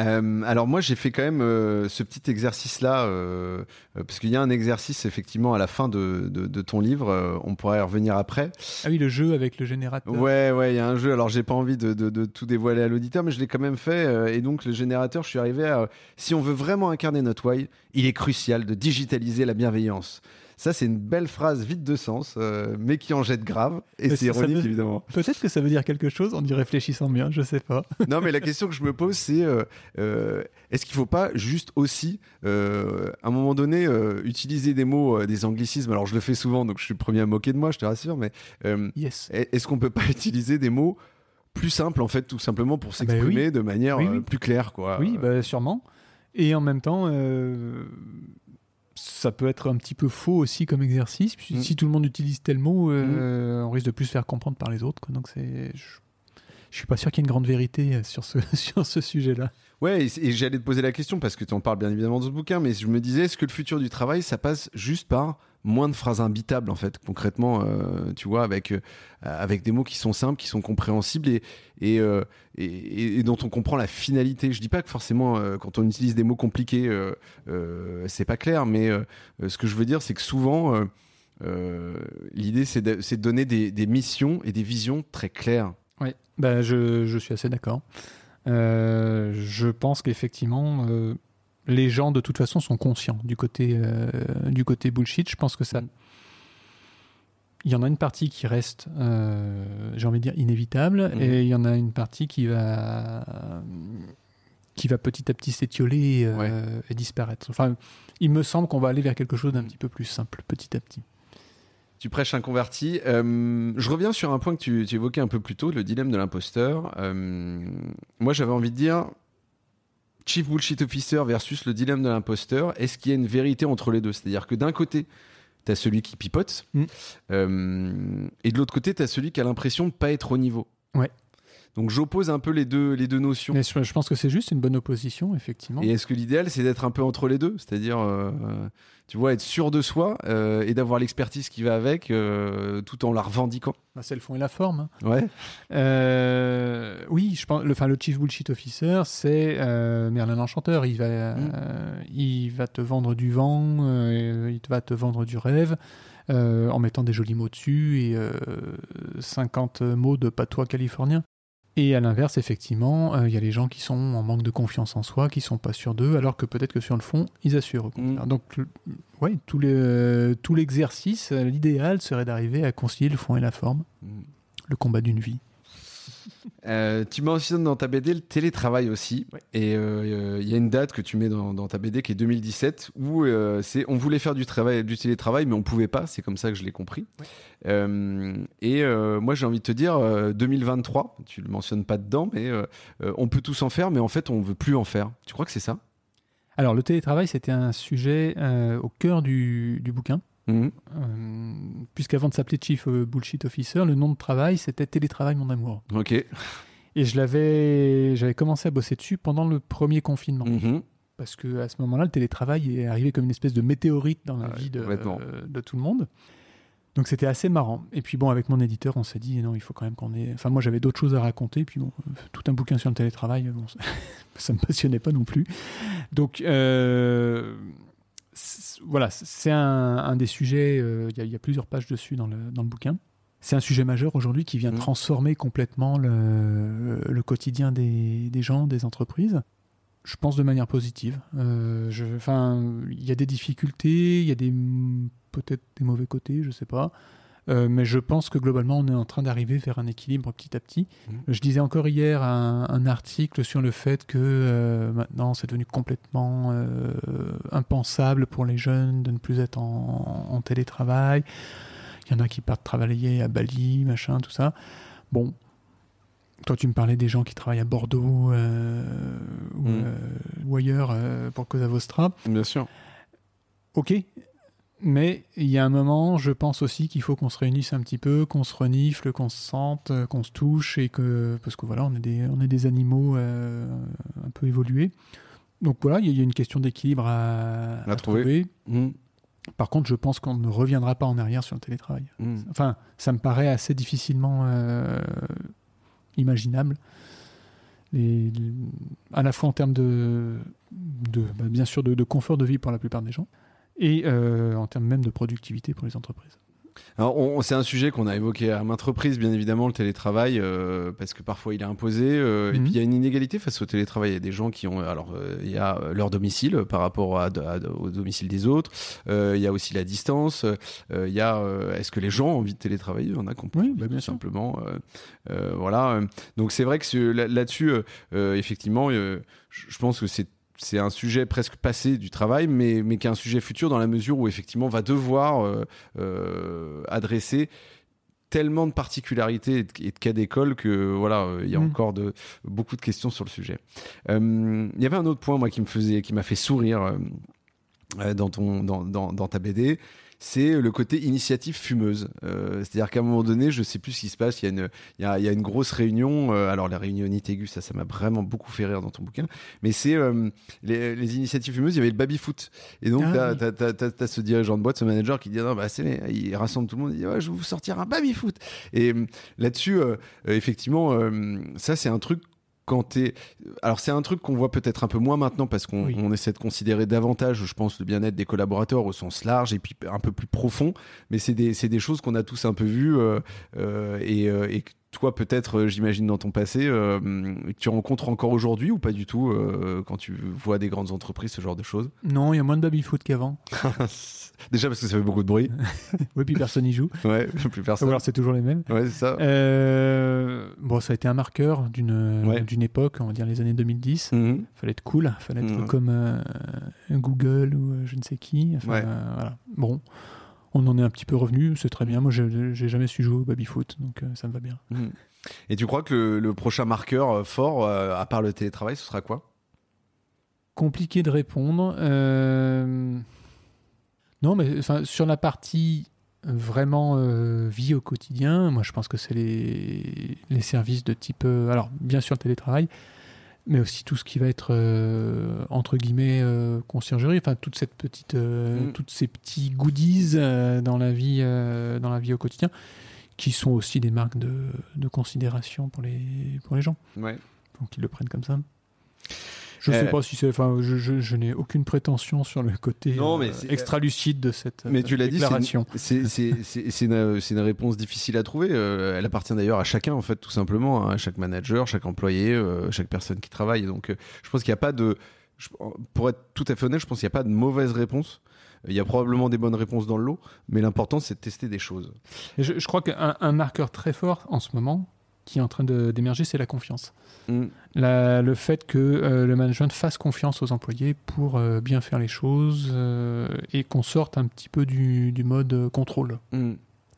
Euh, alors moi j'ai fait quand même euh, ce petit exercice là euh, parce qu'il y a un exercice effectivement à la fin de, de- de ton livre on pourrait y revenir après. Ah oui, le jeu avec le générateur. ouais ouais il y a un jeu. Alors j'ai pas envie de, de- tout dévoiler à l'auditeur mais je l'ai quand même fait et donc le générateur je suis arrivé à si on veut vraiment incarner notre why il est crucial de digitaliser la bienveillance ça c'est une belle phrase vide de sens euh, mais qui en jette grave et c'est ironique veut- évidemment Peut-être que ça veut dire quelque chose en y réfléchissant bien, je sais pas. non, mais la question que je me pose, c'est euh, euh, est-ce qu'il ne faut pas juste aussi, euh, à un moment donné, utiliser des mots, des anglicismes? Alors, je le fais souvent, donc je suis le premier à me moquer de moi, je te rassure, mais Yes. est-ce qu'on peut pas utiliser des mots plus simples, en fait, tout simplement pour Ah bah s'exprimer de manière Oui, oui. plus claire, quoi? Oui, bah, sûrement. Et en même temps, euh, ça peut être un petit peu faux aussi comme exercice. puis Mm. Si tout le monde utilise tel mot, euh, on risque de plus se faire comprendre par les autres. quoi. Donc c'est, je, je suis pas sûr qu'il y ait une grande vérité sur ce sur ce sujet-là. Ouais, et, j'allais te poser la question parce que tu en parles bien évidemment dans ce bouquin, mais je me disais, est-ce que le futur du travail, ça passe juste par moins de phrases imbitables en fait, concrètement, euh, tu vois, avec euh, avec des mots qui sont simples, qui sont compréhensibles et et, euh, et, et dont on comprend la finalité. Je dis pas que forcément euh, quand on utilise des mots compliqués, euh, euh, c'est pas clair, mais euh, euh, ce que je veux dire, c'est que souvent euh, euh, l'idée c'est de, donner des, missions et des visions très claires. Oui, bah, je, je suis assez d'accord. Euh, je pense qu'effectivement, euh, les gens de toute façon sont conscients du côté, euh, du côté bullshit. Je pense que ça. Il y en a une partie qui reste, j'ai envie de dire, inévitable, Mhm. et il y en a une partie qui va, qui va petit à petit s'étioler Ouais. et disparaître. Enfin, il me semble qu'on va aller vers quelque chose d'un petit peu plus simple, petit à petit. Tu prêches un converti. Euh, je reviens sur un point que tu, tu évoquais un peu plus tôt, le dilemme de l'imposteur. Euh, moi, j'avais envie de dire Chief Bullshit Officer versus le dilemme de l'imposteur. Est-ce qu'il y a une vérité entre les deux? C'est-à-dire que d'un côté, tu as celui qui pipote, Mm. euh, et de l'autre côté, tu as celui qui a l'impression de pas être au niveau. Ouais. Donc j'oppose un peu les deux, les deux notions. Mais je, pense que c'est juste une bonne opposition, effectivement. Et est-ce que l'idéal, c'est d'être un peu entre les deux? C'est-à-dire, euh, tu vois, être sûr de soi euh, et d'avoir l'expertise qui va avec, euh, tout en la revendiquant Bah, c'est le fond et la forme. hein. Ouais. Oui, je pense. Le, enfin, le chief bullshit officer, c'est Merlin l'enchanteur. Il va, euh, il va te vendre du vent, il va te vendre du rêve, euh, en mettant des jolis mots dessus et euh, 50 mots de patois californien. Et à l'inverse, effectivement, euh, il y a les gens qui sont en manque de confiance en soi, qui sont pas sûrs d'eux, alors que peut-être que sur le fond, ils assurent. contraire. Donc, ouais, tout le- tout l'exercice, euh, l'idéal serait d'arriver à concilier le fond et la forme, le combat d'une vie. Euh, tu mentionnes dans ta BD le télétravail aussi. Ouais. Et euh, il y a une date que tu mets dans, dans ta BD qui est 2017 où euh, c'est on voulait faire du, travail, du télétravail, mais on pouvait pas. C'est comme ça que je l'ai compris. Ouais. Et moi, j'ai envie de te dire, euh, 2023, tu le mentionnes pas dedans, mais on peut tous en faire, mais en fait, on veut plus en faire. Tu crois que c'est ça? Alors, le télétravail, c'était un sujet au cœur du, du bouquin, Mhm. euh, puisqu'avant de s'appeler Chief euh, Bullshit Officer, le nom de travail, c'était Télétravail, mon amour. Ok. Et je l'avais, j'avais commencé à bosser dessus pendant le premier confinement, Mhm. parce que à ce moment-là, le télétravail est arrivé comme une espèce de météorite dans la Ah vie de, euh, de tout le monde. Donc c'était assez marrant. Et puis bon, avec mon éditeur, on s'est dit non, il faut quand même qu'on ait. Enfin, moi j'avais d'autres choses à raconter. Puis bon, tout un bouquin sur le télétravail, bon, ça, ça me passionnait pas non plus. Donc euh, voilà, c'est un, un des sujets. euh, Il y, a- il y a plusieurs pages dessus dans le, dans le bouquin. C'est un sujet majeur aujourd'hui qui vient Mhm. transformer complètement le, le quotidien des, des gens, des entreprises. Je pense de manière positive. Euh, je, il y a des difficultés, il y a des peut-être des mauvais côtés, je sais pas. Euh, mais je pense que globalement, on est en train d'arriver vers un équilibre petit à petit. Mhm. Je disais encore hier un, un article sur le fait que euh, maintenant, c'est devenu complètement euh, impensable pour les jeunes de ne plus être en, en télétravail. Il y en a qui partent travailler à Bali, machin, tout ça. Bon, toi, tu me parlais des gens qui travaillent à Bordeaux euh, ou, Mhm. euh, ou ailleurs euh, pour Cosa Vostra. Bien sûr. Ok, mais il y a un moment, je pense aussi qu'il faut qu'on se réunisse un petit peu, qu'on se renifle, qu'on se sente, euh, qu'on se touche, et que parce que voilà, on est des, on est des animaux euh, un peu évolués. Donc voilà, il y a- une question d'équilibre à, trouver. trouver. Mhm. Par contre, je pense qu'on ne reviendra pas en arrière sur le télétravail. Mhm. Enfin, ça me paraît assez difficilement euh, imaginable. Les- les- à la fois en termes de, de bah, bien sûr, de, de confort de vie pour la plupart des gens, et euh, en termes même de productivité pour les entreprises. Alors, on- c'est un sujet qu'on a évoqué à maintes reprises, bien évidemment, le télétravail, euh, parce que parfois il est imposé. euh, Et Mhm. puis il y a une inégalité face au télétravail. Il y a des gens qui ont, alors euh, il y a leur domicile par rapport à, à- au domicile des autres. Il y a aussi la distance. Il y a, est-ce que les gens ont envie de télétravailler? En a pas Oui, bah, bien tout simplement. voilà. Donc c'est vrai que là- là-dessus, effectivement, je pense que c'est c'est un sujet presque passé du travail, mais, mais qui est un sujet futur dans la mesure où effectivement on va devoir euh, euh, adresser tellement de particularités et de, et de cas d'école que voilà, euh, il y a Mm. encore de, beaucoup de questions sur le sujet. Euh, Il y avait un autre point moi qui me faisait, qui m'a fait sourire dans ton, dans, dans, dans ta BD. C'est le côté initiative fumeuse. Euh, C'est-à-dire qu'à un moment donné, je sais plus ce qui se passe. Il y a une, il y a, il y a une grosse réunion. euh, alors la réunion aiguë, ça, ça m'a vraiment beaucoup fait rire dans ton bouquin. Mais c'est euh, les, les initiatives fumeuses. Il y avait le baby foot. Et donc Ah t'as oui. t'as ce dirigeant de boîte, ce manager qui dit non bah c'est il rassemble tout le monde. Il dit ouais, je vais vous sortir un baby foot. Et euh, là-dessus, euh, euh, effectivement, euh, ça c'est un truc quand t'es alors c'est un truc qu'on voit peut-être un peu moins maintenant parce qu'on Oui. on essaie de considérer davantage, je pense, le bien-être des collaborateurs au sens large et puis un peu plus profond. Mais c'est des, c'est des choses qu'on a tous un peu vues euh, euh, et, euh, et toi peut-être, euh, j'imagine dans ton passé, que tu rencontres encore aujourd'hui ou pas du tout quand tu vois des grandes entreprises, ce genre de choses? Non, il y a moins de baby-foot qu'avant. Déjà parce que ça fait beaucoup de bruit. oui, puis personne n'y joue. Ouais, plus personne. Ou alors c'est toujours les mêmes. Ouais, c'est ça. Euh, bon, ça a été un marqueur d'une Ouais. d'une époque, on va dire les années 2010. Mhm. Fallait être cool, fallait être Mhm. comme euh, Google ou euh, je ne sais qui. Enfin, Ouais. euh, voilà. Bon, on en est un petit peu revenu, c'est très bien. Moi, j'ai jamais su jouer au baby-foot, donc euh, ça me va bien. Mhm. Et tu crois que le, le prochain marqueur fort, euh, à part le télétravail, ce sera quoi? Compliqué de répondre. Euh, Non, mais enfin, sur la partie vraiment euh, vie au quotidien, moi je pense que c'est les, les services de type. euh, alors, bien sûr, le télétravail, mais aussi tout ce qui va être euh, entre guillemets conciergerie, enfin, toute cette petite, Mm. toutes ces petits goodies dans, la vie, dans la vie au quotidien qui sont aussi des marques de, de considération pour les, pour les gens. Ouais. Donc ils le prennent comme ça. Je Euh, sais pas si c'est. Enfin, je, je- je n'ai aucune prétention sur le côté Non, mais euh, c'est- extra-lucide de cette Mais euh, tu l'as dit, c'est déclaration. une, une réponse difficile à trouver. Euh, elle appartient d'ailleurs à chacun, en fait, tout simplement, hein, à chaque manager, chaque employé, euh, chaque personne qui travaille. Donc, euh, je pense qu'il n'y a pas de. je- pour être tout à fait honnête, je pense qu'il n'y a pas de mauvaise réponse. Il y a probablement des bonnes réponses dans le lot, mais l'important, c'est de tester des choses. Et je, je crois qu'un un marqueur très fort en ce moment qui est en train de- d'émerger, c'est la confiance. Mm. La- le fait que euh, le management fasse confiance aux employés pour euh, bien faire les choses euh, et qu'on sorte un petit peu du, du mode contrôle. Mm.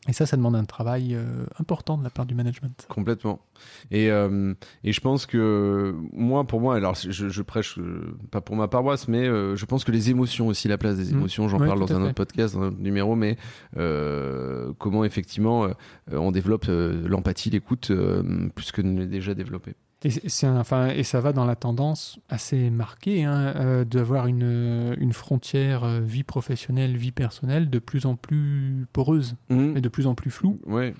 Et ça, ça demande un travail euh, important de la part du management. Complètement. Et, euh, et je pense que moi, pour moi, alors je, je prêche euh, pas pour ma paroisse, mais je pense que les émotions aussi, la place des Mm. émotions, j'en Ouais, parle dans un fait. autre podcast, dans un autre numéro, mais comment effectivement on développe l'empathie, l'écoute, plus que ne l'est déjà développé. Et, c'est- enfin, et ça va dans la tendance assez marquée hein, euh, d'avoir une, une frontière euh, vie professionnelle, vie personnelle de plus en plus poreuse et de plus en plus floue. Ouais.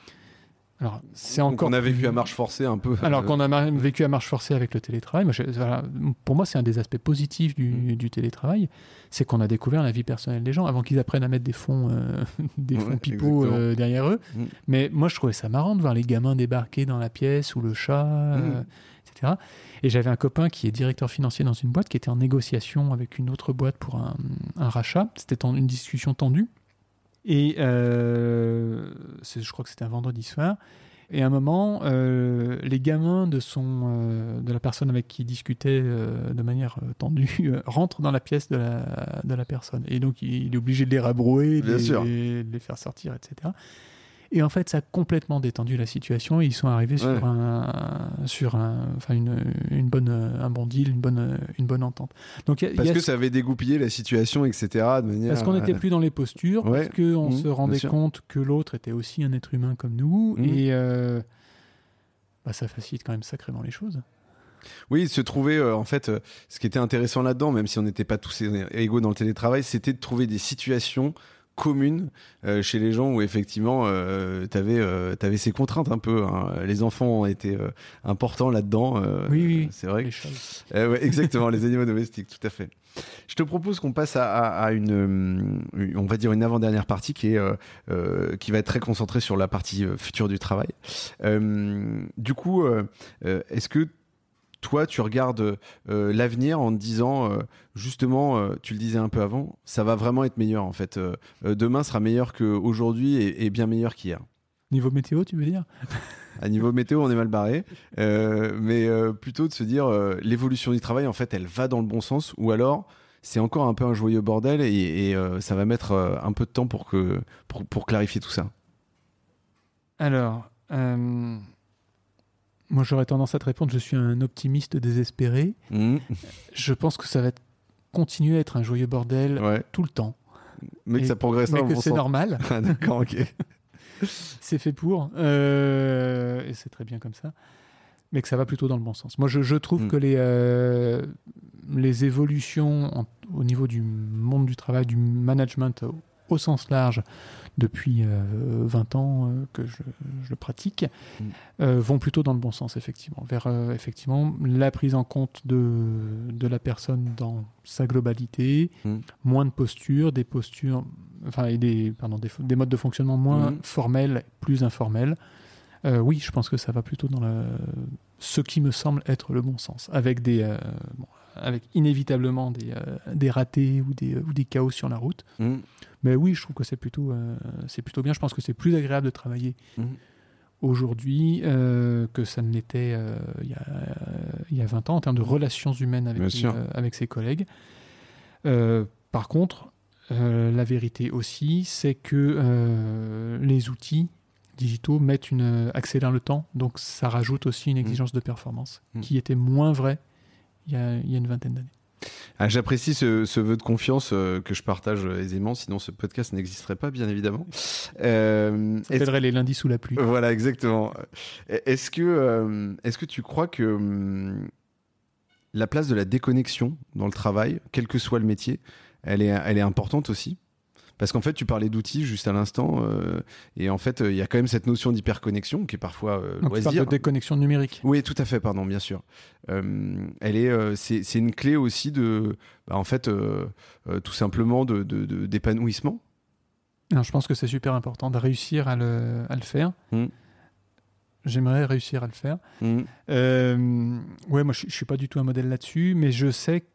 Alors, c'est encore. on a vécu à marche forcée un peu. Alors qu'on a vécu à marche forcée avec le télétravail, moi, je- voilà, pour moi c'est un des aspects positifs du, Mm. du télétravail, c'est qu'on a découvert la vie personnelle des gens avant qu'ils apprennent à mettre des fonds, euh, des Ouais, fonds pipeaux euh, derrière eux. Mm. Mais moi je trouvais ça marrant de voir les gamins débarquer dans la pièce ou le chat, euh, etc. Et j'avais un copain qui est directeur financier dans une boîte qui était en négociation avec une autre boîte pour un, un rachat. C'était en- une discussion tendue. Et euh, je crois que c'était un vendredi soir. Et à un moment, euh, les gamins de, son, euh, de la personne avec qui il discutait euh, de manière tendue rentrent dans la pièce de la, de la personne. Et donc, il, il est obligé de les rabrouer, de Bien les, sûr. les- de les faire sortir, etc. Et en fait, ça a complètement détendu la situation. Et ils sont arrivés sur, Ouais. un, sur un, enfin une, une bonne, un bon deal, une bonne, une bonne entente. Donc, a- Parce que ce- ça avait dégoupillé la situation, etc. De manière, parce qu'on n'était euh, plus dans les postures, Ouais. parce qu'on Mmh, se rendait compte que l'autre était aussi un être humain comme nous, Mmh. et euh, bah, ça facilite quand même sacrément les choses. Oui, se trouver, euh, en fait, euh, ce qui était intéressant là-dedans, même si on n'était pas tous égaux dans le télétravail, c'était de trouver des situations communes euh, chez les gens où effectivement euh, tu avais, ces contraintes un peu. hein. Les enfants ont été euh, importants là-dedans. euh, Oui, oui. C'est vrai. Les. Euh, ouais, exactement, les animaux domestiques, tout à fait. Je te propose qu'on passe à, à- à une, euh, on va dire une avant-dernière partie qui est, euh, euh, qui va être très concentrée sur la partie euh, future du travail. Euh, du coup, euh, euh, est-ce que toi, tu regardes euh, l'avenir en te disant, euh, justement, euh, tu le disais un peu avant, ça va vraiment être meilleur en fait. Demain sera meilleur qu'aujourd'hui et, et bien meilleur qu'hier. Niveau météo, tu veux dire? À niveau météo, on est mal barré, Euh, mais euh, plutôt de se dire euh, l'évolution du travail, en fait, elle va dans le bon sens, ou alors c'est encore un peu un joyeux bordel et, et, euh, ça va mettre euh, un peu de temps pour que pour, pour clarifier tout ça. Alors, euh, moi j'aurais tendance à te répondre, je suis un optimiste désespéré. Mhm. Je pense que ça va continuer à être un joyeux bordel Ouais, tout le temps. mais que ça progresse Mais que c'est normal, Ah, D'accord, ok. c'est fait pour, euh, et c'est très bien comme ça, mais que ça va plutôt dans le bon sens. Moi je, je trouve Mm. que les, euh, les évolutions en- au niveau du monde du travail, du management au, au sens large, depuis euh, 20 ans euh, que je, je le pratique, Mm. euh, vont plutôt dans le bon sens, effectivement, vers euh, effectivement la prise en compte de, de la personne dans sa globalité, Mm. moins de postures, des postures, enfin, et des, pardon, des, des modes de fonctionnement moins Mm. formels, plus informels, Euh, oui, je pense que ça va plutôt dans le... ce qui me semble être le bon sens, avec des, euh, bon, avec inévitablement des, euh, des ratés ou des, ou des chaos sur la route. Mm. Mais oui, je trouve que c'est plutôt, euh, c'est plutôt bien. Je pense que c'est plus agréable de travailler Mm. aujourd'hui euh, que ça ne l'était euh, il, y a, il y a 20 ans en termes de relations humaines avec, les- euh, ses collègues. Euh, par contre, euh, la vérité aussi, c'est que euh, les outils digitaux mettent une, euh, accélèrent le temps, donc ça rajoute aussi une exigence de performance qui était moins vraie il y a, il y a une vingtaine d'années. Ah, J'apprécie ce, ce vœu de confiance euh, que je partage euh, aisément, sinon ce podcast n'existerait pas, bien évidemment. Euh, Ça s'appellerait les lundis sous la pluie. Voilà, exactement. Est-ce que, euh, est-ce que tu crois que hum, la place de la déconnexion dans le travail, quel que soit le métier, elle est, elle est importante aussi? Parce qu'en fait, tu parlais d'outils juste à l'instant, euh, et en fait, euh, il y a quand même cette notion d'hyperconnexion qui est parfois euh, Donc tu parles loisir. de déconnexion numérique. Oui, tout à fait, pardon, bien sûr. Euh, elle est, c'est, c'est une clé aussi de, bah, en fait, tout simplement de, d'épanouissement. Non, je pense que c'est super important de réussir à le, à le faire. Mm. J'aimerais réussir à le faire. Mm. Euh, ouais, moi je, je suis pas du tout un modèle là-dessus, mais je sais que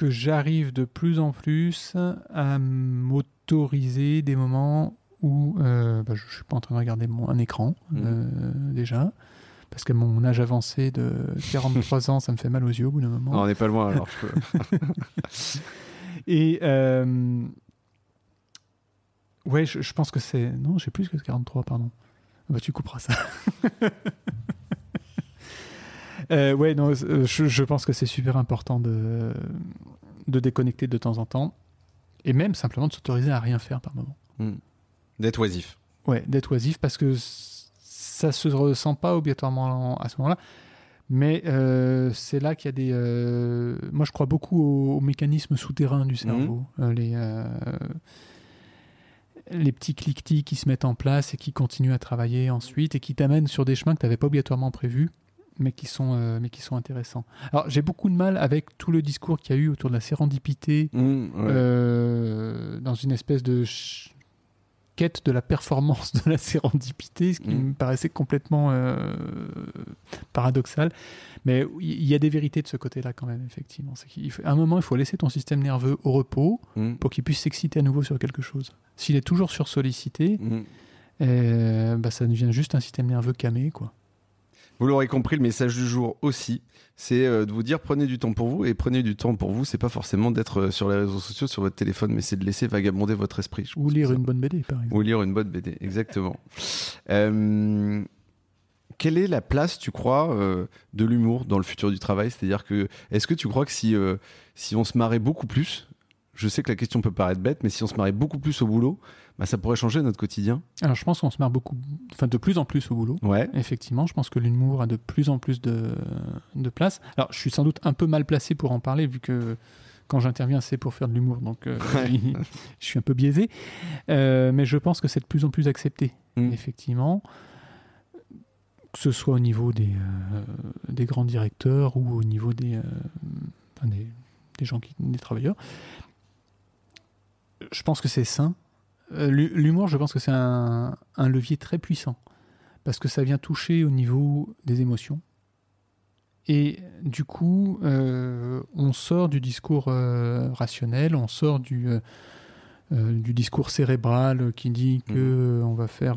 j'arrive de plus en plus à m'autoriser des moments où euh, bah, je suis pas en train de regarder mon, un écran Mhm. euh, déjà. Parce que mon âge avancé de 43 ans, ça me fait mal aux yeux au bout d'un moment. Ah, on n'est pas loin, alors je peux. Et euh, ouais, je, je pense que c'est. Non, j'ai plus que 43, pardon. Ah Bah, tu couperas ça. Euh, ouais, non, euh, je, je pense que c'est super important de, de déconnecter de temps en temps. Et même simplement de s'autoriser à rien faire par moment. D'être oisif. Ouais, d'être oisif parce que ça se ressent pas obligatoirement à ce moment-là. Mais euh, c'est là qu'il y a des. euh, Moi, je crois beaucoup aux, aux mécanismes souterrains du cerveau. Euh, les, les petits cliquetis qui se mettent en place et qui continuent à travailler ensuite et qui t'amènent sur des chemins que tu n'avais pas obligatoirement prévus, mais qui sont, euh, mais qui sont intéressants. Alors, j'ai beaucoup de mal avec tout le discours qu'il y a eu autour de la sérendipité Mm, ouais. euh, dans une espèce de quête de la performance de la sérendipité, ce qui Mm. me paraissait complètement euh, paradoxal. Mais il y a des vérités de ce côté-là quand même, effectivement. À un moment, il faut laisser ton système nerveux au repos Mm, pour qu'il puisse s'exciter à nouveau sur quelque chose. S'il est toujours sursollicité, bah, ça devient juste un système nerveux camé, quoi. Vous l'aurez compris, le message du jour aussi, c'est euh, de vous dire prenez du temps pour vous. Et prenez du temps pour vous, c'est pas forcément d'être euh, sur les réseaux sociaux, sur votre téléphone, mais c'est de laisser vagabonder votre esprit. Ou lire une bonne BD, par exemple. Ou lire une bonne BD, exactement. Euh, quelle est la place, tu crois, euh, de l'humour dans le futur du travail? C'est-à-dire que, est-ce que tu crois que si, euh, si on se marrait beaucoup plus, je sais que la question peut paraître bête, mais si on se marrait beaucoup plus au boulot, bah, ça pourrait changer notre quotidien Alors, je pense qu'on se marre beaucoup, enfin, de plus en plus au boulot. Ouais. Effectivement, je pense que l'humour a de plus en plus de, de place. Alors, je suis sans doute un peu mal placé pour en parler, vu que quand j'interviens, c'est pour faire de l'humour, donc euh, je suis un peu biaisé. Euh, mais je pense que c'est de plus en plus accepté, Mm. effectivement, que ce soit au niveau des, euh, des grands directeurs ou au niveau des, des, des gens qui, des travailleurs. Je pense que c'est sain. Euh, l'hu- L'humour, je pense que c'est un, un levier très puissant parce que ça vient toucher au niveau des émotions. Et du coup, euh, on sort du discours euh, rationnel, on sort du, euh, du discours cérébral qui dit que euh, on va faire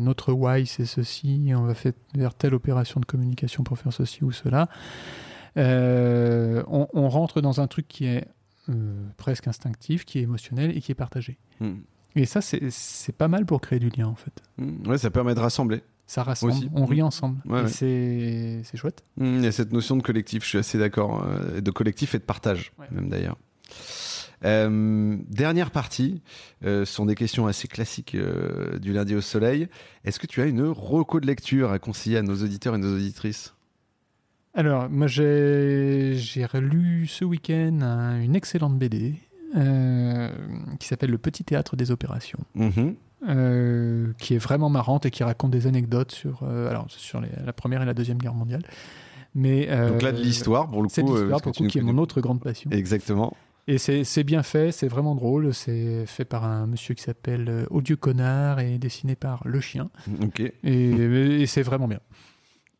notre why, c'est ceci, on va faire telle opération de communication pour faire ceci ou cela. On, on rentre dans un truc qui est presque instinctif, qui est émotionnel et qui est partagé. Mm. Et ça, c'est pas mal pour créer du lien, en fait. Mm. Ouais, ça permet de rassembler. Ça rassemble, Aussi. on rit ensemble. Ouais, ouais. c'est chouette. Il y a cette notion de collectif, je suis assez d'accord, euh, de collectif et de partage, Ouais. même d'ailleurs. Euh, dernière partie, euh, ce sont des questions assez classiques euh, du lundi au soleil. Est-ce que tu as une reco de lecture à conseiller à nos auditeurs et nos auditrices? Alors, moi, j'ai j'ai lu ce week-end un- une excellente BD euh, qui s'appelle Le Petit Théâtre des Opérations, Mhm. euh, qui est vraiment marrante et qui raconte des anecdotes sur, euh, alors, sur les- la Première et la Deuxième Guerre mondiale. Mais, Donc là, de l'histoire, pour le coup. C'est l'histoire, pour le coup, qui est mon autre grande passion. Exactement. Et c'est bien fait, c'est vraiment drôle. C'est fait par un monsieur qui s'appelle Odieux Connard et dessiné par Le Chien. Ok. Et, et c'est vraiment bien.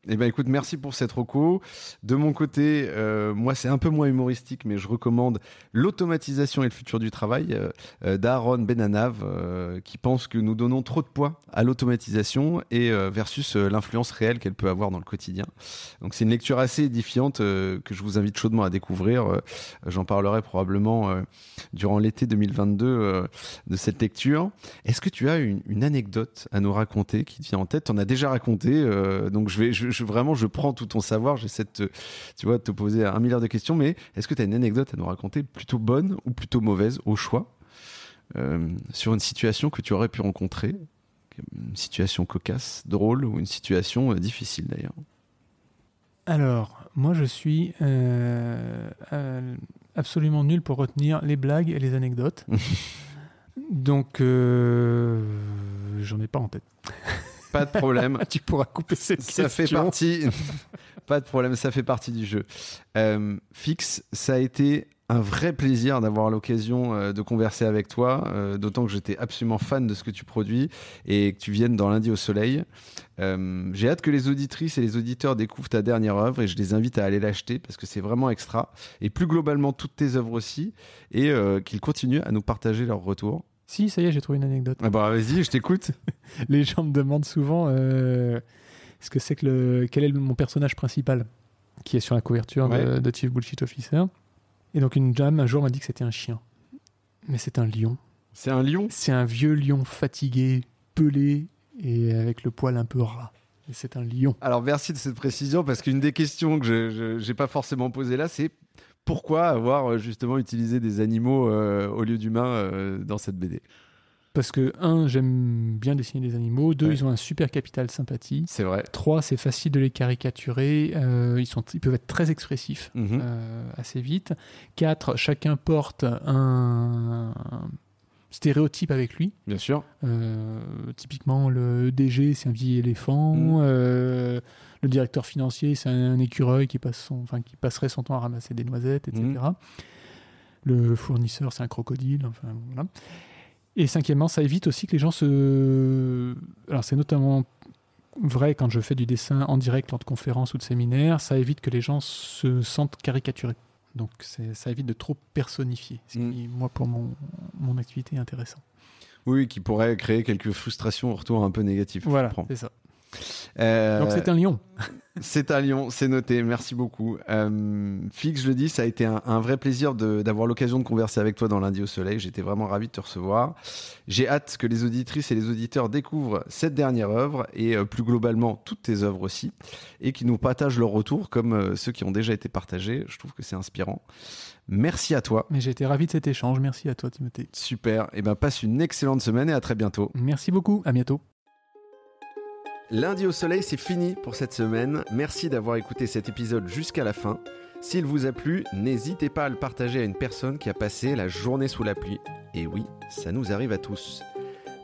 Eh ben écoute, merci pour cette reco. De mon côté, euh, moi c'est un peu moins humoristique, mais je recommande l'automatisation et le futur du travail euh, euh, d'Aaron Benanav, qui pense que nous donnons trop de poids à l'automatisation et versus l'influence réelle qu'elle peut avoir dans le quotidien. Donc c'est une lecture assez édifiante que je vous invite chaudement à découvrir. J'en parlerai probablement durant l'été 2022 euh, de cette lecture. Est-ce que tu as une, anecdote à nous raconter qui te vient en tête? On a déjà raconté, donc je vais, je- vraiment, je prends tout ton savoir. J'essaie de, te, tu vois, de te poser un milliard de questions, mais est-ce que tu as une anecdote à nous raconter plutôt bonne ou plutôt mauvaise au choix euh, sur une situation que tu aurais pu rencontrer, une situation cocasse, drôle ou une situation euh, difficile d'ailleurs? Alors, moi je suis euh, absolument nul pour retenir les blagues et les anecdotes. Donc, j'en ai pas en tête. Pas de problème. tu pourras couper cette ça fait partie. Pas de problème, ça fait partie du jeu. Euh, Fix, ça a été un vrai plaisir d'avoir l'occasion euh, de converser avec toi, euh, d'autant que j'étais absolument fan de ce que tu produis et que tu viennes dans lundi au soleil. Euh, J'ai hâte que les auditrices et les auditeurs découvrent ta dernière œuvre et je les invite à aller l'acheter parce que c'est vraiment extra. Et plus globalement, toutes tes œuvres aussi et euh, qu'ils continuent à nous partager leurs retours. Si, ça y est, j'ai trouvé une anecdote. Ah bah vas-y, je t'écoute. Les gens me demandent souvent euh, ce que c'est que le, quel est mon personnage principal qui est sur la couverture de- Ouais. de, Chief Bullshit Officer. Et donc une dame un jour m'a dit que c'était un chien. Mais c'est un lion. C'est un lion? C'est un vieux lion fatigué, pelé et avec le poil un peu ras. C'est un lion. Alors merci de cette précision parce qu'une des questions que je n'ai pas forcément posées là, c'est pourquoi avoir euh, justement utilisé des animaux euh, au lieu d'humains euh, dans cette BD Parce que, un, j'aime bien dessiner des animaux. Deux, Ouais. ils ont un super capital sympathie. C'est vrai. Trois, c'est facile de les caricaturer. Euh, ils, sont, ils peuvent être très expressifs. Mhm. euh, assez vite. 4. Chacun porte un stéréotype avec lui. Bien sûr. Euh, typiquement, le DG, c'est un vieil éléphant. Mm. Euh, le directeur financier, c'est un écureuil qui, passe son, enfin, qui passerait son temps à ramasser des noisettes, etc. Mm. Le fournisseur, c'est un crocodile. Enfin, voilà. Et cinquièmement, ça évite aussi que les gens se... Alors c'est notamment vrai quand je fais du dessin en direct lors de conférences ou de séminaires, ça évite que les gens se sentent caricaturés. Donc ça évite de trop personnifier, ce Mm. qui, moi, pour mon, mon activité, est intéressant. Oui, qui pourrait créer quelques frustrations au retour un peu négatif. Voilà, c'est ça. Euh, Donc c'est un lion. C'est un lion, c'est noté, merci beaucoup. Euh, Fix, je le dis, ça a été un, un vrai plaisir d'avoir l'occasion de converser avec toi dans Lundi au Soleil. J'étais vraiment ravi de te recevoir. J'ai hâte que les auditrices et les auditeurs découvrent cette dernière œuvre et euh, plus globalement toutes tes œuvres aussi et qui nous partagent leur retour comme euh, ceux qui ont déjà été partagés. Je trouve que c'est inspirant. Merci à toi. Mais j'ai été ravi de cet échange. Merci à toi, Timothée. Super. Et ben passe une excellente semaine et à très bientôt. Merci beaucoup. À bientôt. Lundi au soleil, c'est fini pour cette semaine. Merci d'avoir écouté cet épisode jusqu'à la fin. S'il vous a plu, n'hésitez pas à le partager à une personne qui a passé la journée sous la pluie. Et oui, ça nous arrive à tous.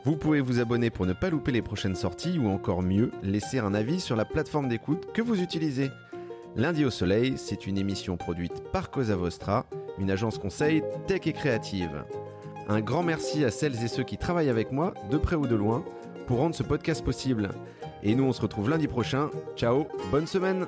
Vous pouvez vous abonner pour ne pas louper les prochaines sorties ou encore mieux, laisser un avis sur la plateforme d'écoute que vous utilisez. Lundi au soleil, c'est une émission produite par Cosa Vostra, une agence conseil tech et créative. Un grand merci à celles et ceux qui travaillent avec moi, de près ou de loin, pour rendre ce podcast possible. Et nous, on se retrouve lundi prochain. Ciao, bonne semaine